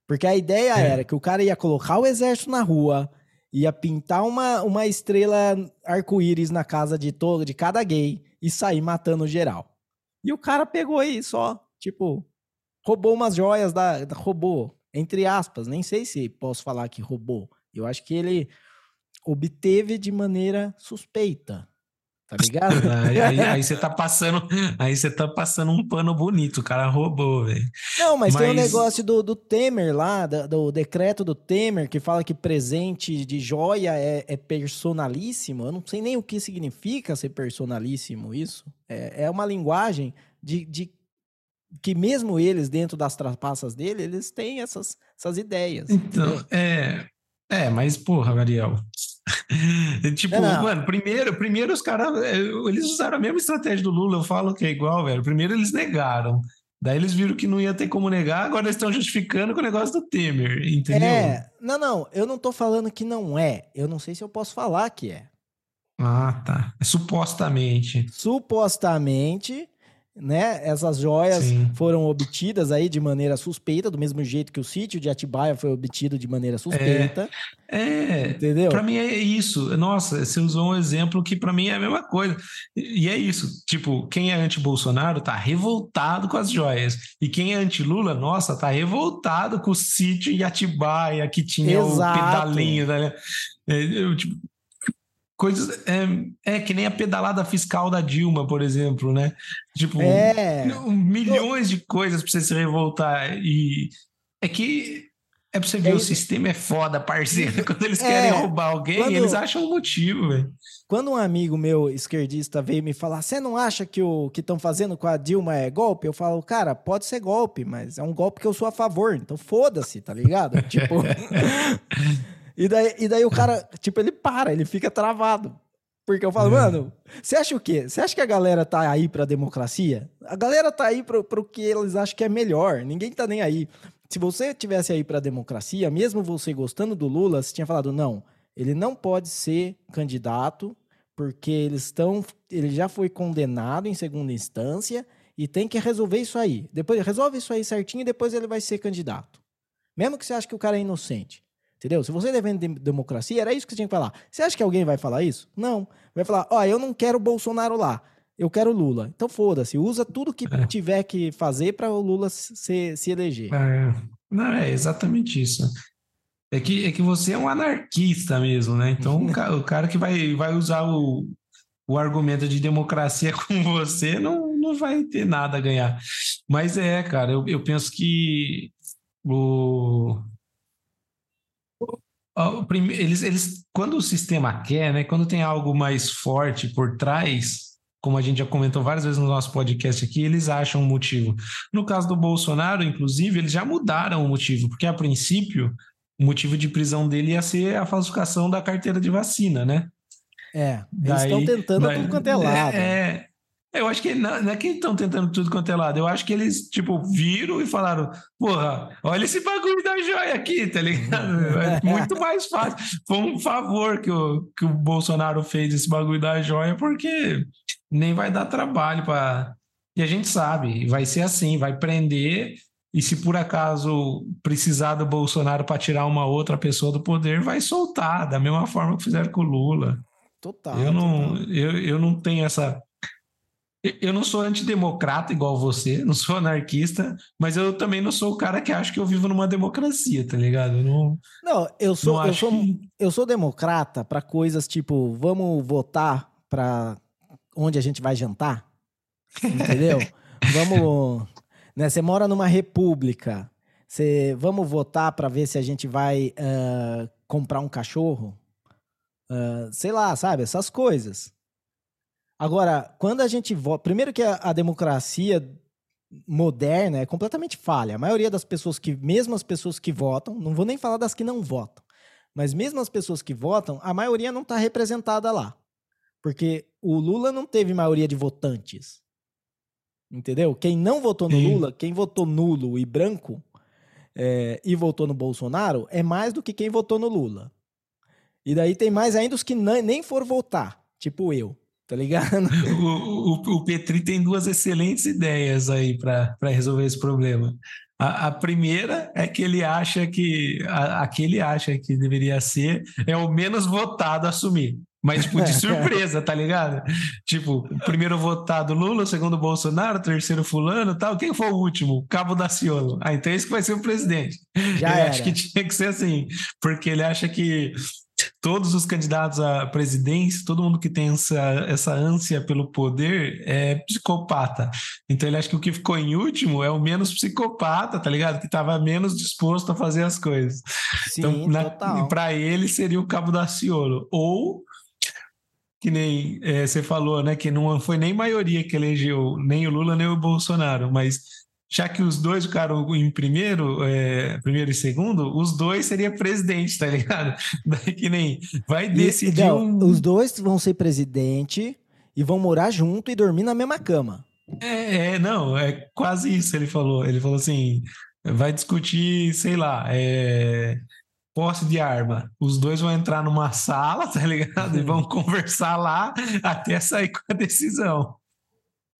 Porque a ideia é. era que o cara ia colocar o exército na rua, ia pintar uma, uma estrela arco-íris na casa de todo, de cada gay e sair matando geral. E o cara pegou aí só, tipo, roubou umas joias da, da roubou, entre aspas, nem sei se posso falar que roubou. Eu acho que ele obteve de maneira suspeita. Tá ligado? aí, você tá passando, aí você tá passando um pano bonito, o cara roubou, velho. Não, mas, mas, tem o um negócio do, do Temer lá, do, do, decreto do Temer, que fala que presente de joia é, é, personalíssimo. Eu não sei nem o que significa ser personalíssimo isso. É, é uma linguagem de, de que mesmo eles, dentro das trapaças dele, eles têm essas, essas ideias. Então, é, é, mas porra, Gabriel. tipo, não. mano, primeiro, primeiro os caras, é, eles usaram a mesma estratégia do Lula, eu falo que é igual, velho. Primeiro eles negaram. Daí eles viram que não ia ter como negar, agora eles estão justificando com o negócio do Temer, entendeu? É, não, não, eu não tô falando que não é. Eu não sei se eu posso falar que é. Ah, tá. Supostamente. Supostamente, né? Essas joias Sim. foram obtidas aí de maneira suspeita, do mesmo jeito que o sítio de Atibaia foi obtido de maneira suspeita. É, é entendeu? Para mim é isso. Nossa, você usou um exemplo que para mim é a mesma coisa. E é isso. Tipo, quem é anti-Bolsonaro tá revoltado com as joias. E quem é anti-Lula, nossa, tá revoltado com o sítio de Atibaia que tinha Exato. o pedalinho, né? Eu, tipo, coisas. É, é que nem a pedalada fiscal da Dilma, por exemplo, né? Tipo, é. milhões de coisas para você se revoltar. E é que é pra você ver, é o sistema é foda, parceiro. Quando eles é, querem roubar alguém, quando, eles acham um motivo, velho. Quando um amigo meu esquerdista veio me falar, você não acha que o que estão fazendo com a Dilma é golpe? Eu falo, cara, pode ser golpe, mas é um golpe que eu sou a favor, então foda-se, tá ligado? tipo. E daí, e daí o cara, tipo, ele para, ele fica travado. Porque eu falo, é. mano, você acha o quê? Você acha que a galera tá aí pra democracia? A galera tá aí pro, pro que eles acham que é melhor. Ninguém tá nem aí. Se você tivesse aí pra democracia, mesmo você gostando do Lula, você tinha falado, não, ele não pode ser candidato, porque eles estão. Ele já foi condenado em segunda instância e tem que resolver isso aí. Depois resolve isso aí certinho e depois ele vai ser candidato. Mesmo que você ache que o cara é inocente. Entendeu? Se você defende democracia, era isso que você tinha que falar. Você acha que alguém vai falar isso? Não. Vai falar, ó, oh, eu não quero Bolsonaro lá. Eu quero Lula. Então foda-se, usa tudo que é. tiver que fazer para o Lula se, se eleger. É. Não, é exatamente isso. É que, é que você é um anarquista mesmo, né? Então o, cara que vai, vai usar o, o argumento de democracia com você não, não vai ter nada a ganhar. Mas é, cara, eu, eu penso que o, eles, eles, quando o sistema quer, né, quando tem algo mais forte por trás, como a gente já comentou várias vezes no nosso podcast aqui, eles acham um motivo. No caso do Bolsonaro, inclusive, eles já mudaram o motivo, porque a princípio o motivo de prisão dele ia ser a falsificação da carteira de vacina, né? É, eles estão tentando daí, tudo quanto é lado. É, eu acho que não, não é que estão tentando tudo quanto é lado. Eu acho que eles, tipo, viram e falaram: porra, olha esse bagulho da joia aqui, tá ligado? É muito mais fácil. Foi um favor que o, que o Bolsonaro fez esse bagulho da joia, porque nem vai dar trabalho para. E a gente sabe, vai ser assim: vai prender. E se por acaso precisar do Bolsonaro para tirar uma outra pessoa do poder, vai soltar, da mesma forma que fizeram com o Lula. Total. Eu não, total. Eu, eu não tenho essa eu não sou antidemocrata igual você, não sou anarquista, mas eu também não sou o cara que acha que eu vivo numa democracia, tá ligado? Eu não, não, eu sou, não eu, sou que... eu sou democrata para coisas tipo, vamos votar para onde a gente vai jantar, entendeu? vamos, né? Você mora numa república, você, vamos votar para ver se a gente vai uh, comprar um cachorro, uh, sei lá, sabe? Essas coisas. Agora, quando a gente vota. Primeiro que a, a, democracia moderna é completamente falha. A maioria das pessoas que. Mesmo as pessoas que votam, não vou nem falar das que não votam, mas mesmo as pessoas que votam, a maioria não está representada lá. Porque o Lula não teve maioria de votantes. Entendeu? Quem não votou no Sim. Lula, quem votou nulo e branco é, e votou no Bolsonaro é mais do que quem votou no Lula. E daí tem mais ainda os que nem foram votar, tipo eu tá ligado? O, o, o Petri tem duas excelentes ideias aí para resolver esse problema. A, a, primeira é que ele acha que a, a que ele acha que deveria ser é o menos votado a assumir. Mas, tipo, de surpresa, tá ligado? Tipo, primeiro votado Lula, segundo Bolsonaro, terceiro fulano tal. Quem foi o último? Cabo da Ciolo. Ah, então esse que vai ser o presidente. Já ele era. acha que tinha que ser assim, porque ele acha que todos os candidatos à presidência, todo mundo que tem essa, essa ânsia pelo poder é psicopata. Então ele acha que o que ficou em último é o menos psicopata, tá ligado? Que estava menos disposto a fazer as coisas. Sim, então, para ele seria o Cabo da Ciolo. Ou que nem é, você falou, né? Que não foi nem maioria que elegeu nem o Lula nem o Bolsonaro, mas já que os dois ficaram em primeiro, é, primeiro e segundo, os dois seriam presidente, tá ligado? Daí que nem vai decidir. E, um... Os dois vão ser presidente e vão morar junto e dormir na mesma cama. É, é, não, é quase isso ele falou. Ele falou assim: vai discutir, sei lá, é, posse de arma. Os dois vão entrar numa sala, tá ligado? E vão conversar lá até sair com a decisão.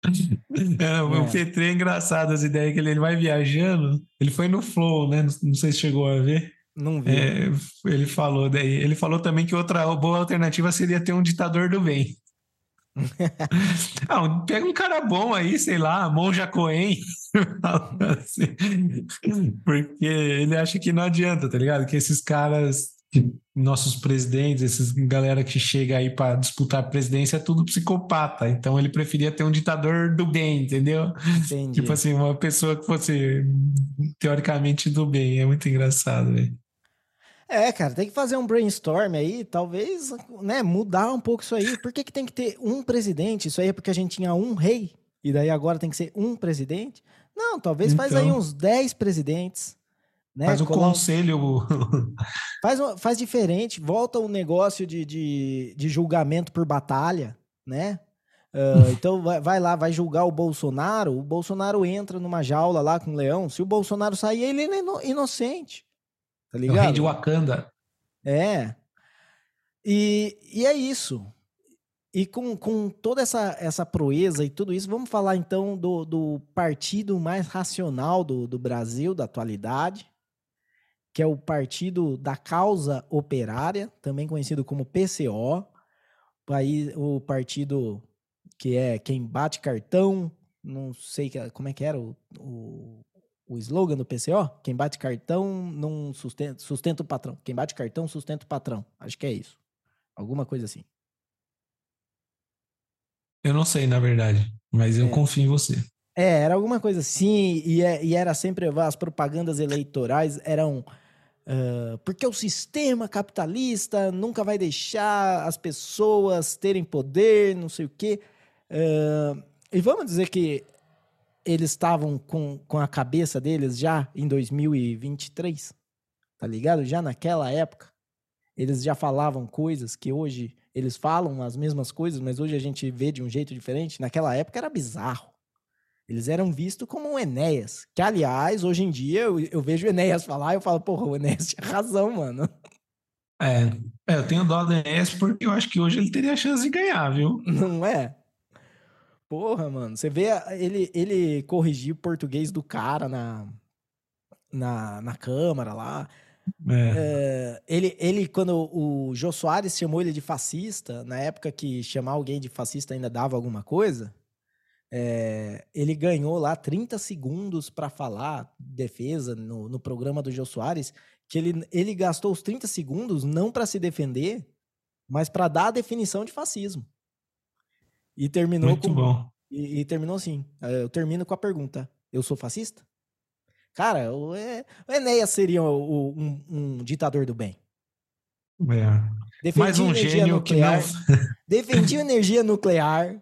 É, é. O Petri é engraçado as ideias que ele, ele vai viajando. Ele foi no Flow, né? Não, não sei se chegou a ver. Não vi. É, ele falou daí. Ele falou também que outra boa alternativa seria ter um ditador do bem. ah, pega um cara bom aí, sei lá, Monja Coen, assim, porque ele acha que não adianta, tá ligado? Que esses caras que nossos presidentes, esses galera que chega aí para disputar a presidência é tudo psicopata. Então ele preferia ter um ditador do bem, entendeu? Entendi. Tipo assim, uma pessoa que fosse teoricamente do bem. É muito engraçado, velho. É, cara, tem que fazer um brainstorm aí, talvez, né, mudar um pouco isso aí. Por que, que tem que ter um presidente? Isso aí é porque a gente tinha um rei, e daí agora tem que ser um presidente? Não, talvez então... faz aí então. uns 10 presidentes né? Faz o conselho. faz, faz diferente, volta o um negócio de, de, de, julgamento por batalha, né? Uh, então vai, vai, lá, vai julgar o Bolsonaro. O Bolsonaro entra numa jaula lá com o leão. Se o Bolsonaro sair, ele é inocente. Tá ligado? É o rei de Wakanda. É. E, e é isso. E com, com toda essa, essa proeza e tudo isso, vamos falar então do, do partido mais racional do, do Brasil, da atualidade, que é o Partido da Causa Operária, também conhecido como PCO, aí o partido que é quem bate cartão, não sei como é que era o, o, o slogan do PCO, quem bate cartão não sustenta, sustenta o patrão, quem bate cartão sustenta o patrão, acho que é isso, alguma coisa assim. Eu não sei, na verdade, mas eu é. confio em você. É, era alguma coisa assim, e, é, e era sempre as propagandas eleitorais eram Uh, porque o sistema capitalista nunca vai deixar as pessoas terem poder, não sei o quê. Uh, e vamos dizer que eles estavam com, com a cabeça deles já em 2023, tá ligado? Já naquela época, eles já falavam coisas que hoje eles falam as mesmas coisas, mas hoje a gente vê de um jeito diferente. Naquela época era bizarro. Eles eram vistos como um Enéas. Que, aliás, hoje em dia eu, eu vejo o Enéas falar e eu falo, porra, o Enéas tinha razão, mano. É, é, eu tenho dó do Enéas porque eu acho que hoje ele teria a chance de ganhar, viu? Não é? Porra, mano. Você vê ele, ele corrigir o português do cara na, na, na Câmara lá. É. É, ele, ele, quando o Jô Soares chamou ele de fascista, na época que chamar alguém de fascista ainda dava alguma coisa, É, ele ganhou lá 30 segundos para falar defesa no, no, programa do Jô Soares, que ele, ele gastou os 30 segundos não para se defender, mas para dar a definição de fascismo. E terminou Muito com, bom. E, e, terminou assim. É, eu termino com a pergunta: Eu sou fascista? Cara, o, o Enéas seria o, um, um, ditador do bem. É. Mais um gênio nuclear, que não... defendia energia nuclear.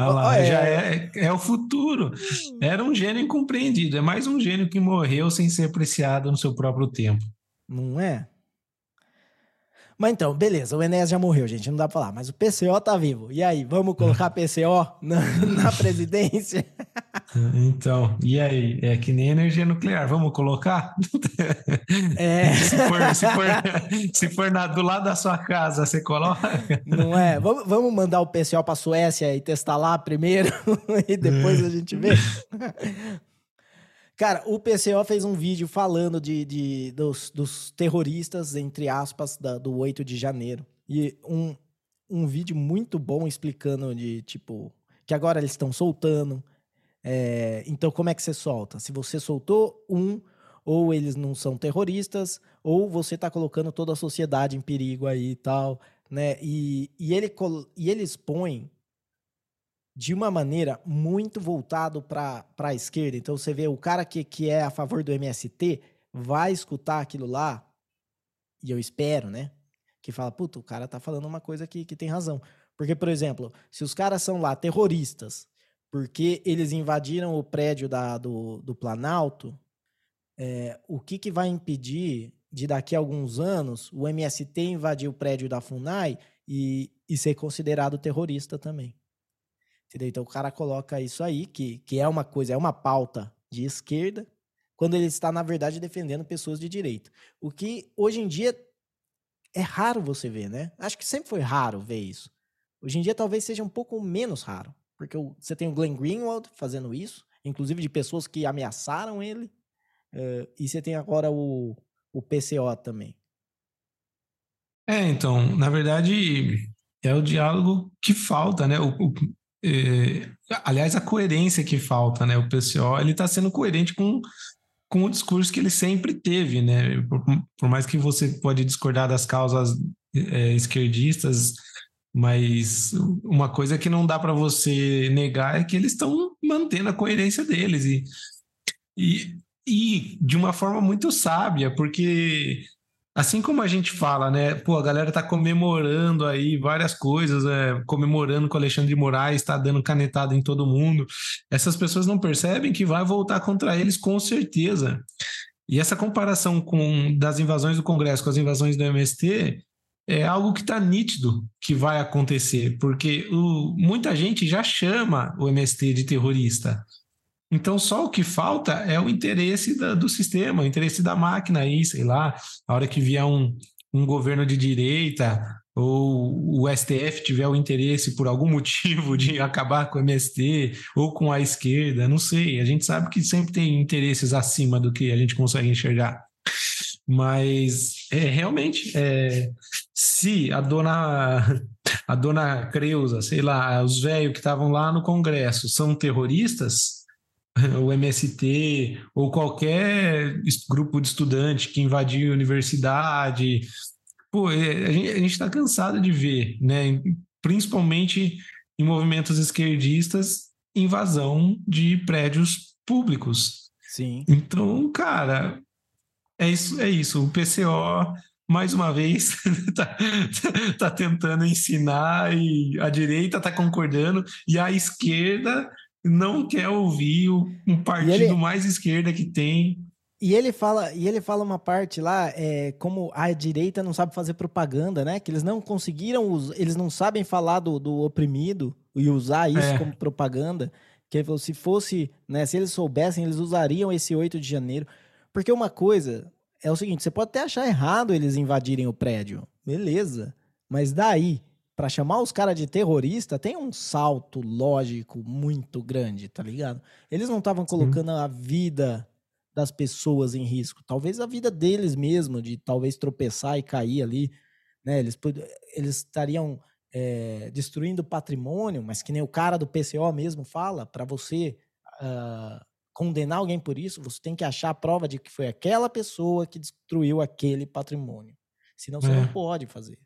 Ah lá, é... já é, é o futuro. Era um gênio incompreendido. É mais um gênio que morreu sem ser apreciado no seu próprio tempo. Não é? Mas então, beleza, o Enéas já morreu, gente, não dá pra falar. Mas o PCO tá vivo. E aí, vamos colocar PCO na, na presidência? Então, e aí? É que nem energia nuclear, vamos colocar? É. se, for, se, for, se for na, do lado da sua casa, você coloca? Não é? Vamos, vamos mandar o PCO pra Suécia e testar lá primeiro e depois a gente vê? Cara, o PCO fez um vídeo falando de, de dos, dos, terroristas, entre aspas, da, do 8 de janeiro. E um, um vídeo muito bom explicando de, tipo, que agora eles estão soltando. É, então, como é que você solta? Se você soltou um, ou eles não são terroristas, ou você está colocando toda a sociedade em perigo aí e tal, né? E, e, ele, e ele expõe de uma maneira muito voltado para a esquerda. Então você vê o cara que, que é a favor do MST vai escutar aquilo lá, e eu espero, né? Que fala, puta, o cara tá falando uma coisa que, que tem razão. Porque, por exemplo, se os caras são lá terroristas, porque eles invadiram o prédio da, do, do Planalto, é, o que, que vai impedir de daqui a alguns anos o MST invadir o prédio da FUNAI e, e ser considerado terrorista também? Então o cara coloca isso aí, que, que é uma coisa, é uma pauta de esquerda, quando ele está, na verdade, defendendo pessoas de direita. O que hoje em dia é raro você ver, né? Acho que sempre foi raro ver isso. Hoje em dia talvez seja um pouco menos raro, porque você tem o Glenn Greenwald fazendo isso, inclusive de pessoas que ameaçaram ele, uh, e você tem agora o, o PCO também. É, então, na verdade, é o diálogo que falta, né? O, o, é, aliás, a coerência que falta, né? O PCO ele está sendo coerente com, com o discurso que ele sempre teve, né? Por, por mais que você pode discordar das causas é, esquerdistas, mas uma coisa que não dá para você negar é que eles estão mantendo a coerência deles e, e, e de uma forma muito sábia, porque Assim como a gente fala, né? Pô, a galera tá comemorando aí várias coisas, é, comemorando que o Alexandre de Moraes está dando canetada em todo mundo. Essas pessoas não percebem que vai voltar contra eles com certeza. E essa comparação com das invasões do Congresso com as invasões do MST é algo que está nítido que vai acontecer, porque o, muita gente já chama o MST de terrorista. Então, só o que falta é o interesse da, do sistema, o interesse da máquina aí, sei lá, a hora que vier um, um governo de direita ou o STF tiver o interesse por algum motivo de acabar com o MST ou com a esquerda, não sei. A gente sabe que sempre tem interesses acima do que a gente consegue enxergar. Mas é, realmente, é, se a dona a dona Creuza, sei lá, os velhos que estavam lá no Congresso são terroristas, o MST ou qualquer grupo de estudante que invadiu a universidade. Pô, é, a gente está cansado de ver, né? principalmente em movimentos esquerdistas, invasão de prédios públicos. Sim. Então, cara, é isso, é isso. O PCO mais uma vez está tá tentando ensinar e a direita está concordando e a esquerda não quer ouvir um partido ele, mais esquerda que tem. E ele fala, e ele fala uma parte lá, é, como a direita não sabe fazer propaganda, né? Que eles não conseguiram, eles não sabem falar do, do oprimido e usar isso é. como propaganda. Que ele falou, se fosse, né? Se eles soubessem, eles usariam esse 8 de janeiro. Porque uma coisa é o seguinte, você pode até achar errado eles invadirem o prédio. Beleza. Mas daí para chamar os caras de terrorista, tem um salto lógico muito grande, tá ligado? Eles não estavam colocando a vida das pessoas em risco, talvez a vida deles mesmo, de talvez tropeçar e cair ali, né? Eles, eles estariam é, destruindo patrimônio, mas que nem o cara do PCO mesmo fala, para você uh, condenar alguém por isso, você tem que achar a prova de que foi aquela pessoa que destruiu aquele patrimônio. Senão você é. não pode fazer.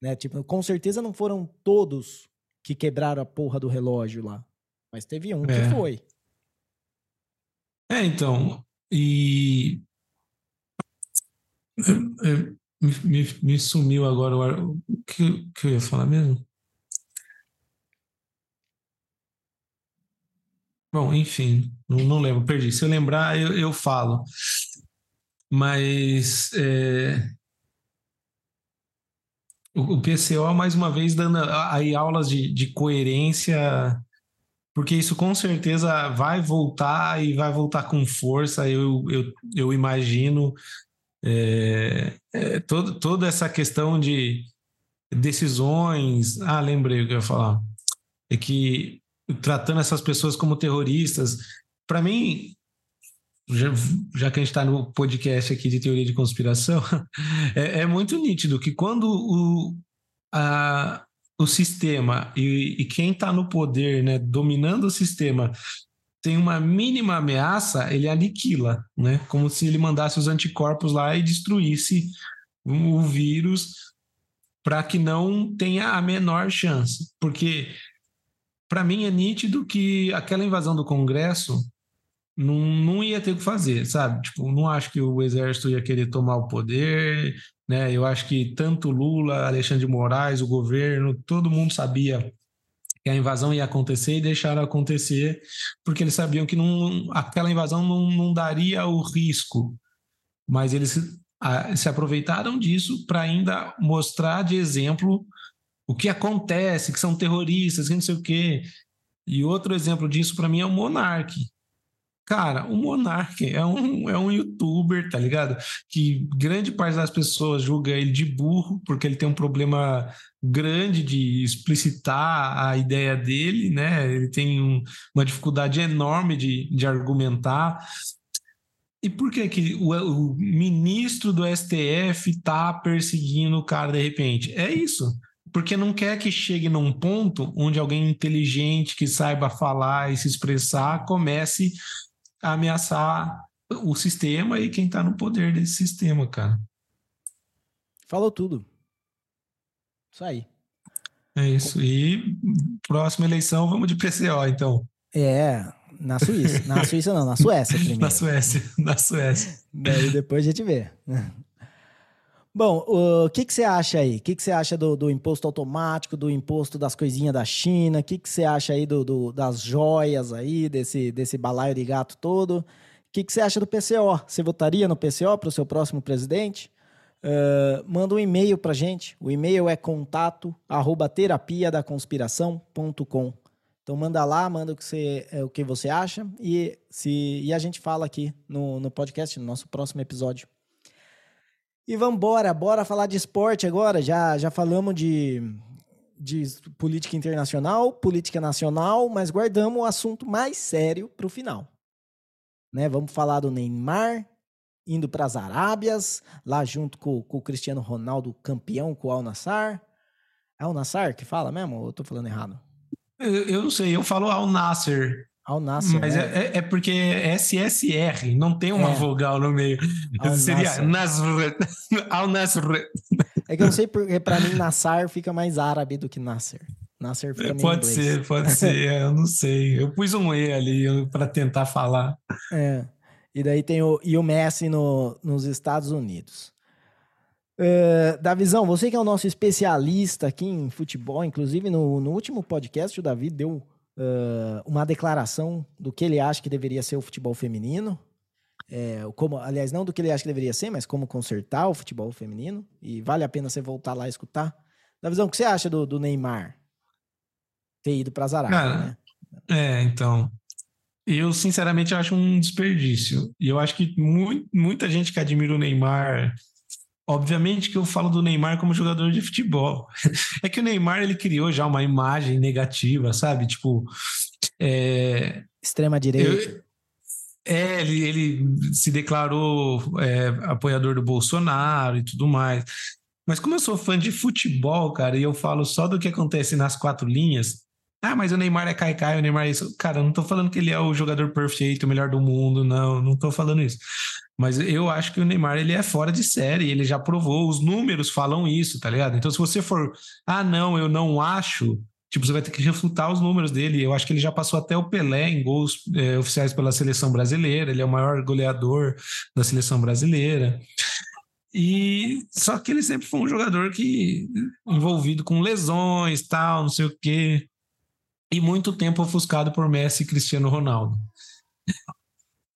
Né? Tipo, com certeza não foram todos que quebraram a porra do relógio lá. Mas teve um é. que foi. É, então. E. Me, me, me sumiu agora o que, que eu ia falar mesmo? Bom, enfim, não, lembro, perdi. Se eu lembrar, eu, eu falo. Mas é, o, o, PCO, mais uma vez, dando aí aulas de, de coerência, porque isso com certeza vai voltar e vai voltar com força, eu, eu, eu imagino. É, é, todo, toda essa questão de decisões. Ah, lembrei o que eu ia falar. É que tratando essas pessoas como terroristas, para mim, já, já, que a gente está no podcast aqui de teoria de conspiração, é, é muito nítido que quando o, a, o sistema e, e quem está no poder, né, dominando o sistema, tem uma mínima ameaça, ele aniquila, né? Como se ele mandasse os anticorpos lá e destruísse o vírus para que não tenha a menor chance. Porque para mim é nítido que aquela invasão do Congresso não, não ia ter o que fazer, sabe? Tipo, não acho que o exército ia querer tomar o poder, né? Eu acho que tanto Lula, Alexandre de Moraes, o governo, todo mundo sabia que a invasão ia acontecer e deixaram acontecer porque eles sabiam que não, aquela invasão não, não daria o risco, mas eles a, se aproveitaram disso para ainda mostrar de exemplo o que acontece, que são terroristas, que não sei o quê. E outro exemplo disso para mim é o Monark. Cara, o Monark é um, é um youtuber, tá ligado? Que grande parte das pessoas julga ele de burro, porque ele tem um problema grande de explicitar a ideia dele, né? Ele tem um, uma dificuldade enorme de, de argumentar. E por que, que o, o ministro do STF tá perseguindo o cara de repente? É isso porque não quer que chegue num ponto onde alguém inteligente que saiba falar e se expressar comece a ameaçar o sistema e quem está no poder desse sistema, cara. Falou tudo. Isso aí. É isso. E próxima eleição vamos de PCO, então. É, na Suíça. Na Suíça não, na Suécia primeiro. na Suécia, na Suécia. Daí depois a gente vê. Bom, o que, que você acha aí? O que, que você acha do, do imposto automático, do imposto das coisinhas da China? O que, que você acha aí do, do, das joias aí, desse, desse balaio de gato todo? O que, que você acha do PCO? Você votaria no PCO para o seu próximo presidente? Uh, manda um e-mail para gente. O e-mail é contato arroba terapia da conspiração.com. Então manda lá, manda o que você, é, o que você acha e, se, e a gente fala aqui no, no podcast, no nosso próximo episódio. E vamos embora, bora falar de esporte agora. Já, já falamos de, de política internacional, política nacional, mas guardamos o assunto mais sério para o final. Né? Vamos falar do Neymar indo para as Arábias, lá junto com, com, o Cristiano Ronaldo, campeão com o Al Nassar. É o Nassar que fala mesmo? Ou eu tô falando errado? Eu, eu não sei, eu falo Al Nasser. Ao Nasser. Mas né? é, é, porque é SSR, não tem uma é. vogal no meio. Seria Nasr. Al Nasr. É que eu não sei porque para mim Nassar fica mais árabe do que Nasser. Nasser fica meio Pode inglês. ser, pode ser, é, eu não sei. Eu pus um E ali para tentar falar. É. E daí tem o, e o Messi no, nos Estados Unidos. Uh, Davizão, você que é o nosso especialista aqui em futebol, inclusive no, no último podcast o Davi deu uh, uma declaração do que ele acha que deveria ser o futebol feminino. É, como, aliás, não do que ele acha que deveria ser, mas como consertar o futebol feminino. E vale a pena você voltar lá e escutar. Da visão, o que você acha do, do Neymar ter ido para Zarate? né? É, então. Eu, sinceramente, acho um desperdício. E eu acho que muito, muita gente que admira o Neymar Obviamente que eu falo do Neymar como jogador de futebol. É que o Neymar ele criou já uma imagem negativa, sabe? Tipo. É... Extrema-direita. É, ele, ele se declarou é, apoiador do Bolsonaro e tudo mais. Mas como eu sou fã de futebol, cara, e eu falo só do que acontece nas quatro linhas, ah, mas o Neymar é caicai, o Neymar é isso. Cara, eu não tô falando que ele é o jogador perfeito, o melhor do mundo, não, não tô falando isso. Mas eu acho que o Neymar, ele é fora de série, ele já provou, os números falam isso, tá ligado? Então, se você for, ah, não, eu não acho, tipo, você vai ter que refutar os números dele. Eu acho que ele já passou até o Pelé em gols é, oficiais pela seleção brasileira, ele é o maior goleador da seleção brasileira. E só que ele sempre foi um jogador que envolvido com lesões, tal, não sei o quê e muito tempo ofuscado por Messi e Cristiano Ronaldo.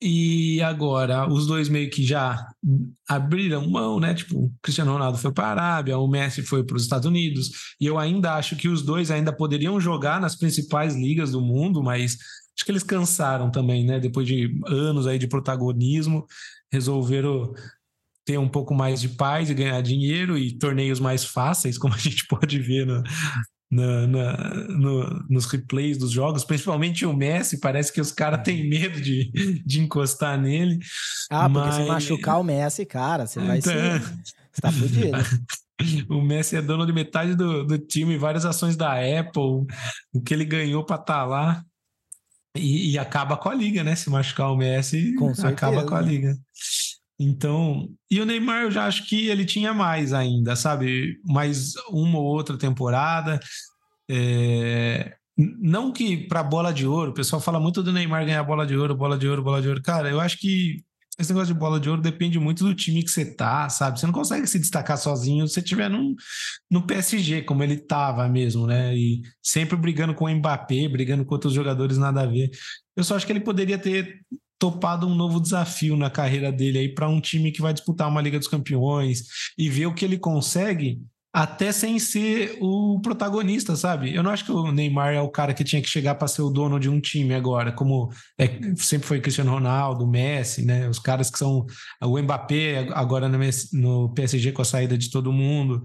E agora, os dois meio que já abriram mão, né? Tipo, o Cristiano Ronaldo foi para a Arábia, o Messi foi para os Estados Unidos, e eu ainda acho que os dois ainda poderiam jogar nas principais ligas do mundo, mas acho que eles cansaram também, né? Depois de anos aí de protagonismo, resolveram ter um pouco mais de paz e ganhar dinheiro e torneios mais fáceis, como a gente pode ver no, na, na, no, nos replays dos jogos, principalmente o Messi, parece que os caras têm medo de, de encostar nele. Ah, porque mas... se machucar o Messi, cara, você vai então... ser. Você tá fudido. O Messi é dono de metade do, do time, várias ações da Apple, o que ele ganhou para estar tá lá. E, e, acaba com a liga, né? Se machucar o Messi, com acaba com a liga. Então, e o Neymar eu já acho que ele tinha mais ainda, sabe? Mais uma ou outra temporada. É... Não que para bola de ouro, o pessoal fala muito do Neymar ganhar bola de ouro, bola de ouro, bola de ouro. Cara, eu acho que esse negócio de bola de ouro depende muito do time que você tá, sabe? Você não consegue se destacar sozinho se você estiver num, no PSG, como ele tava mesmo, né? E sempre brigando com o Mbappé, brigando com outros jogadores nada a ver. Eu só acho que ele poderia ter topado um novo desafio na carreira dele aí para um time que vai disputar uma Liga dos Campeões e ver o que ele consegue até sem ser o protagonista, sabe? Eu não acho que o Neymar é o cara que tinha que chegar para ser o dono de um time agora, como é, sempre foi Cristiano Ronaldo, Messi, né? Os caras que são o Mbappé agora no, PSG com a saída de todo mundo.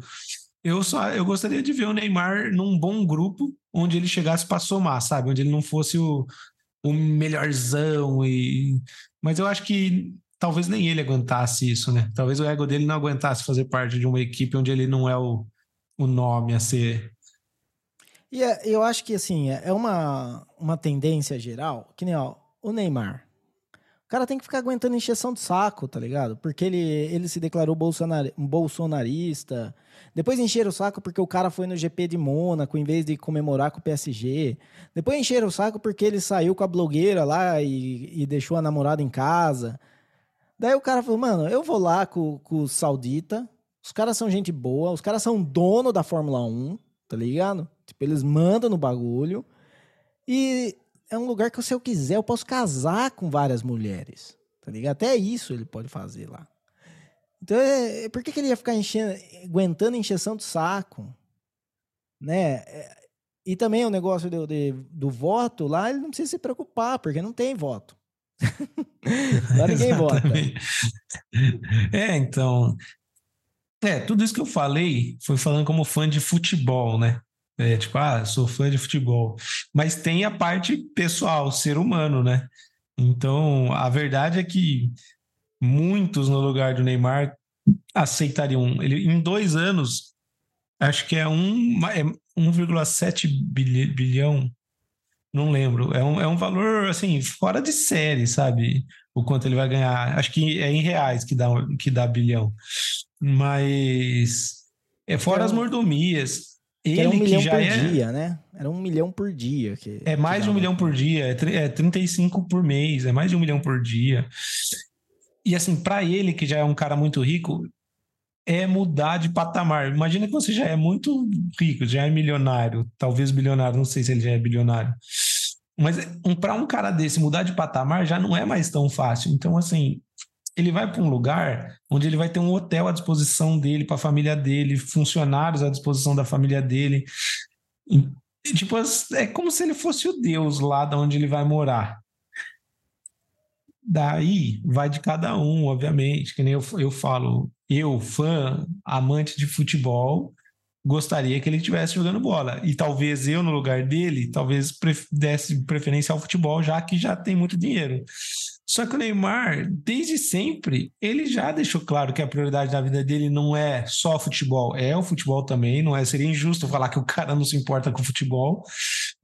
Eu só eu gostaria de ver o Neymar num bom grupo onde ele chegasse para somar, sabe? Onde ele não fosse o, o melhorzão e mas eu acho que talvez nem ele aguentasse isso, né? Talvez o ego dele não aguentasse fazer parte de uma equipe onde ele não é o, o nome a ser. E é, eu acho que assim, é, uma, uma tendência geral, que nem ó, o Neymar. Cara tem que ficar aguentando encheção de saco, tá ligado? Porque ele, ele se declarou bolsonar, bolsonarista, depois encheram o saco porque o cara foi no GP de Mônaco em vez de comemorar com o PSG. Depois encheram o saco porque ele saiu com a blogueira lá e, e deixou a namorada em casa. Daí o cara falou, mano, eu vou lá com, com o Saudita. Os caras são gente boa, os caras são dono da Fórmula 1, tá ligado? Tipo, eles mandam no bagulho. E é um lugar que se eu quiser, eu posso casar com várias mulheres. Tá ligado? Até isso ele pode fazer lá. Então, é, é, por que, que ele ia ficar enchendo, aguentando encheção de saco? Né? É, e também o negócio do, de, do voto lá, ele não precisa se preocupar, porque não tem voto. lá ninguém vota. É, então. É, tudo isso que eu falei foi falando como fã de futebol, né? É, tipo, ah, sou fã de futebol. Mas tem a parte pessoal, ser humano, né? Então, a verdade é que muitos no lugar do Neymar aceitariam. Ele, em dois anos, acho que é, um, é 1,7 bilhão, não lembro. É um, é um valor, assim, fora de série, sabe? O quanto ele vai ganhar. Acho que é em reais que dá, que dá bilhão. Mas é fora as mordomias. Ele era um milhão por é... dia, né? Era um milhão por dia. Que, é mais de um milhão por dia, é, é 35 por mês, é mais de um milhão por dia. E assim, para ele, que já é um cara muito rico, é mudar de patamar. Imagina que você já é muito rico, já é milionário, talvez bilionário, não sei se ele já é bilionário. Mas um, para um cara desse mudar de patamar já não é mais tão fácil. Então, assim, ele vai para um lugar onde ele vai ter um hotel à disposição dele, para a família dele, funcionários à disposição da família dele. E, tipo, é como se ele fosse o Deus lá de onde ele vai morar. Daí vai de cada um, obviamente, que nem eu, eu falo, eu, fã, amante de futebol, gostaria que ele estivesse jogando bola. E talvez eu, no lugar dele, talvez desse preferência ao futebol, já que já tem muito dinheiro. Só que o Neymar, desde sempre, ele já deixou claro que a prioridade da vida dele não é só futebol, é o futebol também. Não é seria injusto falar que o cara não se importa com futebol,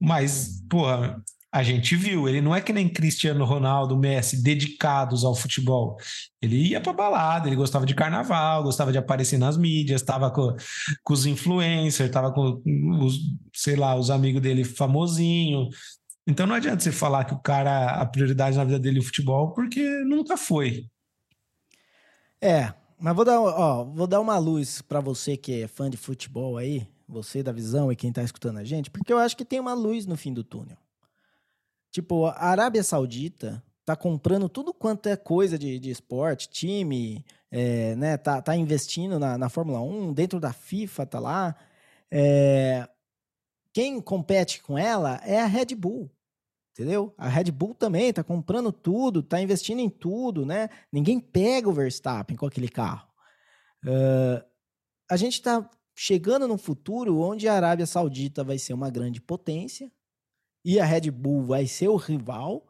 mas, porra, a gente viu, ele não é que nem Cristiano Ronaldo, Messi, dedicados ao futebol. Ele ia para balada, ele gostava de carnaval, gostava de aparecer nas mídias, estava com, com, os influencers, estava com os, sei lá, os amigos dele famosinho. Então não adianta você falar que o cara, a prioridade na vida dele é o futebol, porque nunca foi. É, mas vou dar, ó, vou dar uma luz para você que é fã de futebol aí, você da visão e quem está escutando a gente, porque eu acho que tem uma luz no fim do túnel. Tipo, a Arábia Saudita tá comprando tudo quanto é coisa de, de esporte, time, é, né? Tá, tá investindo na, na Fórmula 1, dentro da FIFA tá lá. É, quem compete com ela é a Red Bull. Entendeu? A Red Bull também tá comprando tudo, tá investindo em tudo, né? Ninguém pega o Verstappen com aquele carro. Uh, a gente tá chegando num futuro onde a Arábia Saudita vai ser uma grande potência, e a Red Bull vai ser o rival.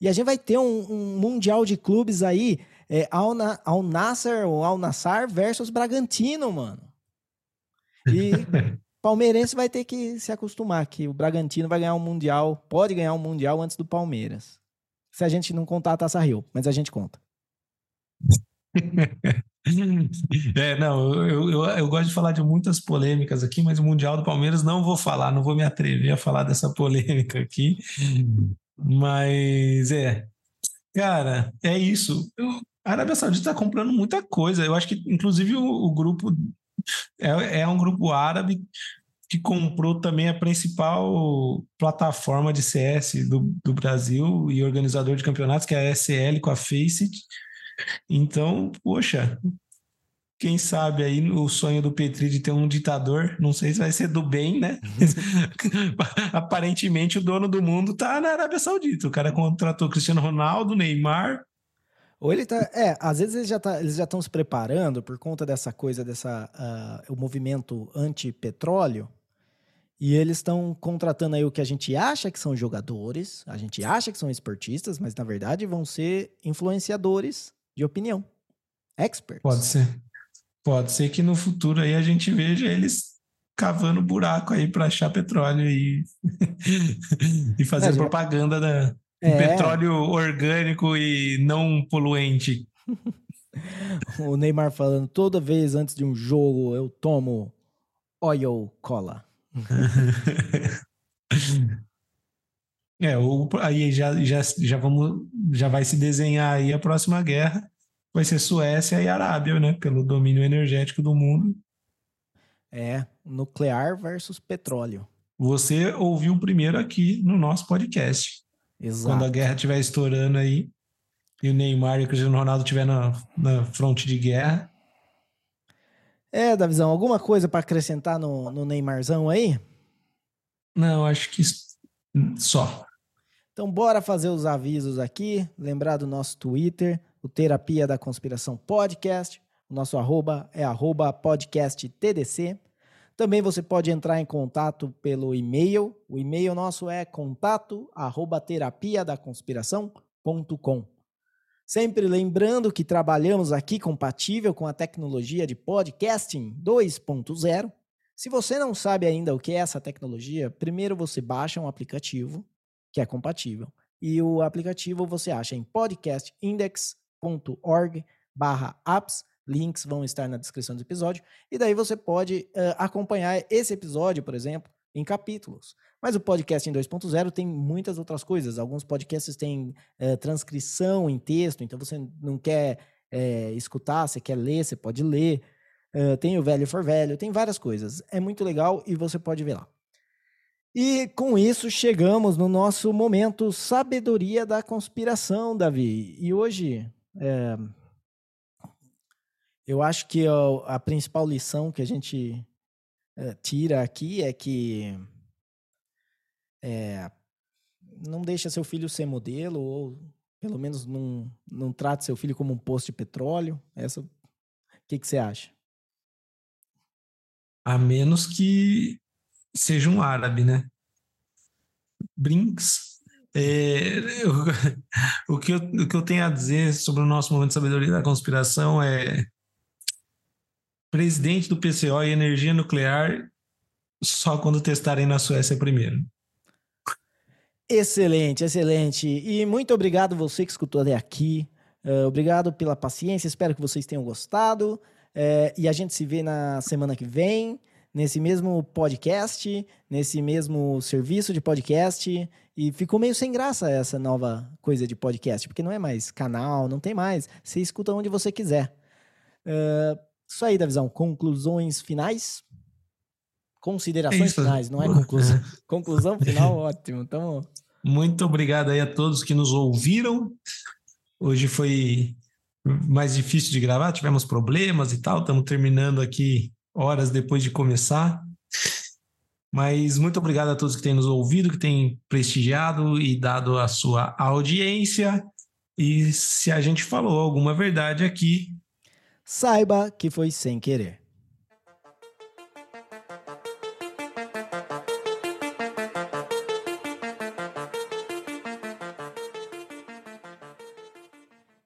E a gente vai ter um, um mundial de clubes aí, é, Al, Na, Nasser ou Al Nassar versus Bragantino, mano. E palmeirense vai ter que se acostumar que o Bragantino vai ganhar um mundial, pode ganhar um mundial antes do Palmeiras. Se a gente não contar a Taça Rio, mas a gente conta. É, não, eu, eu, eu, gosto de falar de muitas polêmicas aqui, mas o Mundial do Palmeiras não vou falar, não vou me atrever a falar dessa polêmica aqui. Mas é, cara, é isso. Eu, a Arábia Saudita está comprando muita coisa. Eu acho que, inclusive, o, o grupo é, é um grupo árabe que comprou também a principal plataforma de CS do, do Brasil e organizador de campeonatos, que é a SL com a Faceit então, poxa, quem sabe aí o sonho do Petri de ter um ditador, não sei se vai ser do bem, né? Aparentemente o dono do mundo tá na Arábia Saudita. O cara contratou Cristiano Ronaldo, Neymar. Ou ele tá. É, às vezes eles já tá, eles já estão se preparando por conta dessa coisa, dessa. Uh, o movimento anti-petróleo. E eles estão contratando aí o que a gente acha que são jogadores, a gente acha que são esportistas, mas na verdade vão ser influenciadores de opinião. Experts. Pode ser. Pode ser que no futuro aí a gente veja eles cavando buraco aí para achar petróleo e, e fazer é, propaganda da é. petróleo orgânico e não poluente. o Neymar falando toda vez antes de um jogo eu tomo oil cola. É, o, aí já, já, já, vamos, já vai se desenhar aí a próxima guerra. Vai ser Suécia e Arábia, né? Pelo domínio energético do mundo. É, nuclear versus petróleo. Você ouviu primeiro aqui no nosso podcast. Exato. Quando a guerra estiver estourando aí e o Neymar e o Cristiano Ronaldo estiver na, na fronte de guerra. É, Davizão, alguma coisa para acrescentar no, no Neymarzão aí? Não, acho que só. Então, bora fazer os avisos aqui. Lembrar do nosso Twitter, o Terapia da Conspiração Podcast. O nosso arroba é arroba podcasttdc. Também você pode entrar em contato pelo e-mail. O e-mail nosso é contato arroba terapia da conspiração.com. Sempre lembrando que trabalhamos aqui compatível com a tecnologia de podcasting 2.0 se você não sabe ainda o que é essa tecnologia, primeiro você baixa um aplicativo que é compatível. E o aplicativo você acha em podcastindex.org apps. Links vão estar na descrição do episódio. E daí você pode uh, acompanhar esse episódio, por exemplo, em capítulos. Mas o podcast em 2.0 tem muitas outras coisas. Alguns podcasts têm uh, transcrição em texto, então você não quer uh, escutar, você quer ler, você pode ler. Tem o Velho for Velho, tem várias coisas. É muito legal e você pode ver lá. E com isso chegamos no nosso momento Sabedoria da Conspiração, Davi. E hoje é, eu acho que a, principal lição que a gente é, tira aqui é que é, não deixa seu filho ser modelo, ou pelo menos não, não trate seu filho como um posto de petróleo. Essa, o que, que você acha? A menos que seja um árabe, né? Brinks. É, eu, o, que eu, o que eu tenho a dizer sobre o nosso momento de sabedoria da conspiração é presidente do PCO e energia nuclear só quando testarem na Suécia primeiro. Excelente, excelente. E muito obrigado você que escutou até aqui. Uh, obrigado pela paciência. Espero que vocês tenham gostado. Uh, e a gente se vê na semana que vem, nesse mesmo podcast, nesse mesmo serviço de podcast. E ficou meio sem graça essa nova coisa de podcast, porque não é mais canal, não tem mais. Você escuta onde você quiser. Uh, isso aí, Davizão. Conclusões finais? Considerações é finais, não é conclusão. conclusão final, ótimo. Então... Muito obrigado aí a todos que nos ouviram. Hoje foi mais difícil de gravar, tivemos problemas e tal. Estamos terminando aqui horas depois de começar. Mas muito obrigado a todos que têm nos ouvido, que têm prestigiado e dado a sua audiência. E se a gente falou alguma verdade aqui, saiba que foi sem querer.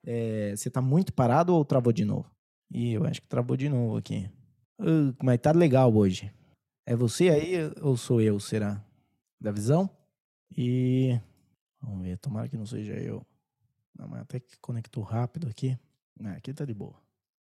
É, você tá muito parado ou travou de novo? Ih, eu acho que travou de novo aqui. Uh, mas tá legal hoje. É você aí ou sou eu, será? Da visão? E. Vamos ver, tomara que não seja eu. Não, mas até que conectou rápido aqui. Ah, aqui tá de boa.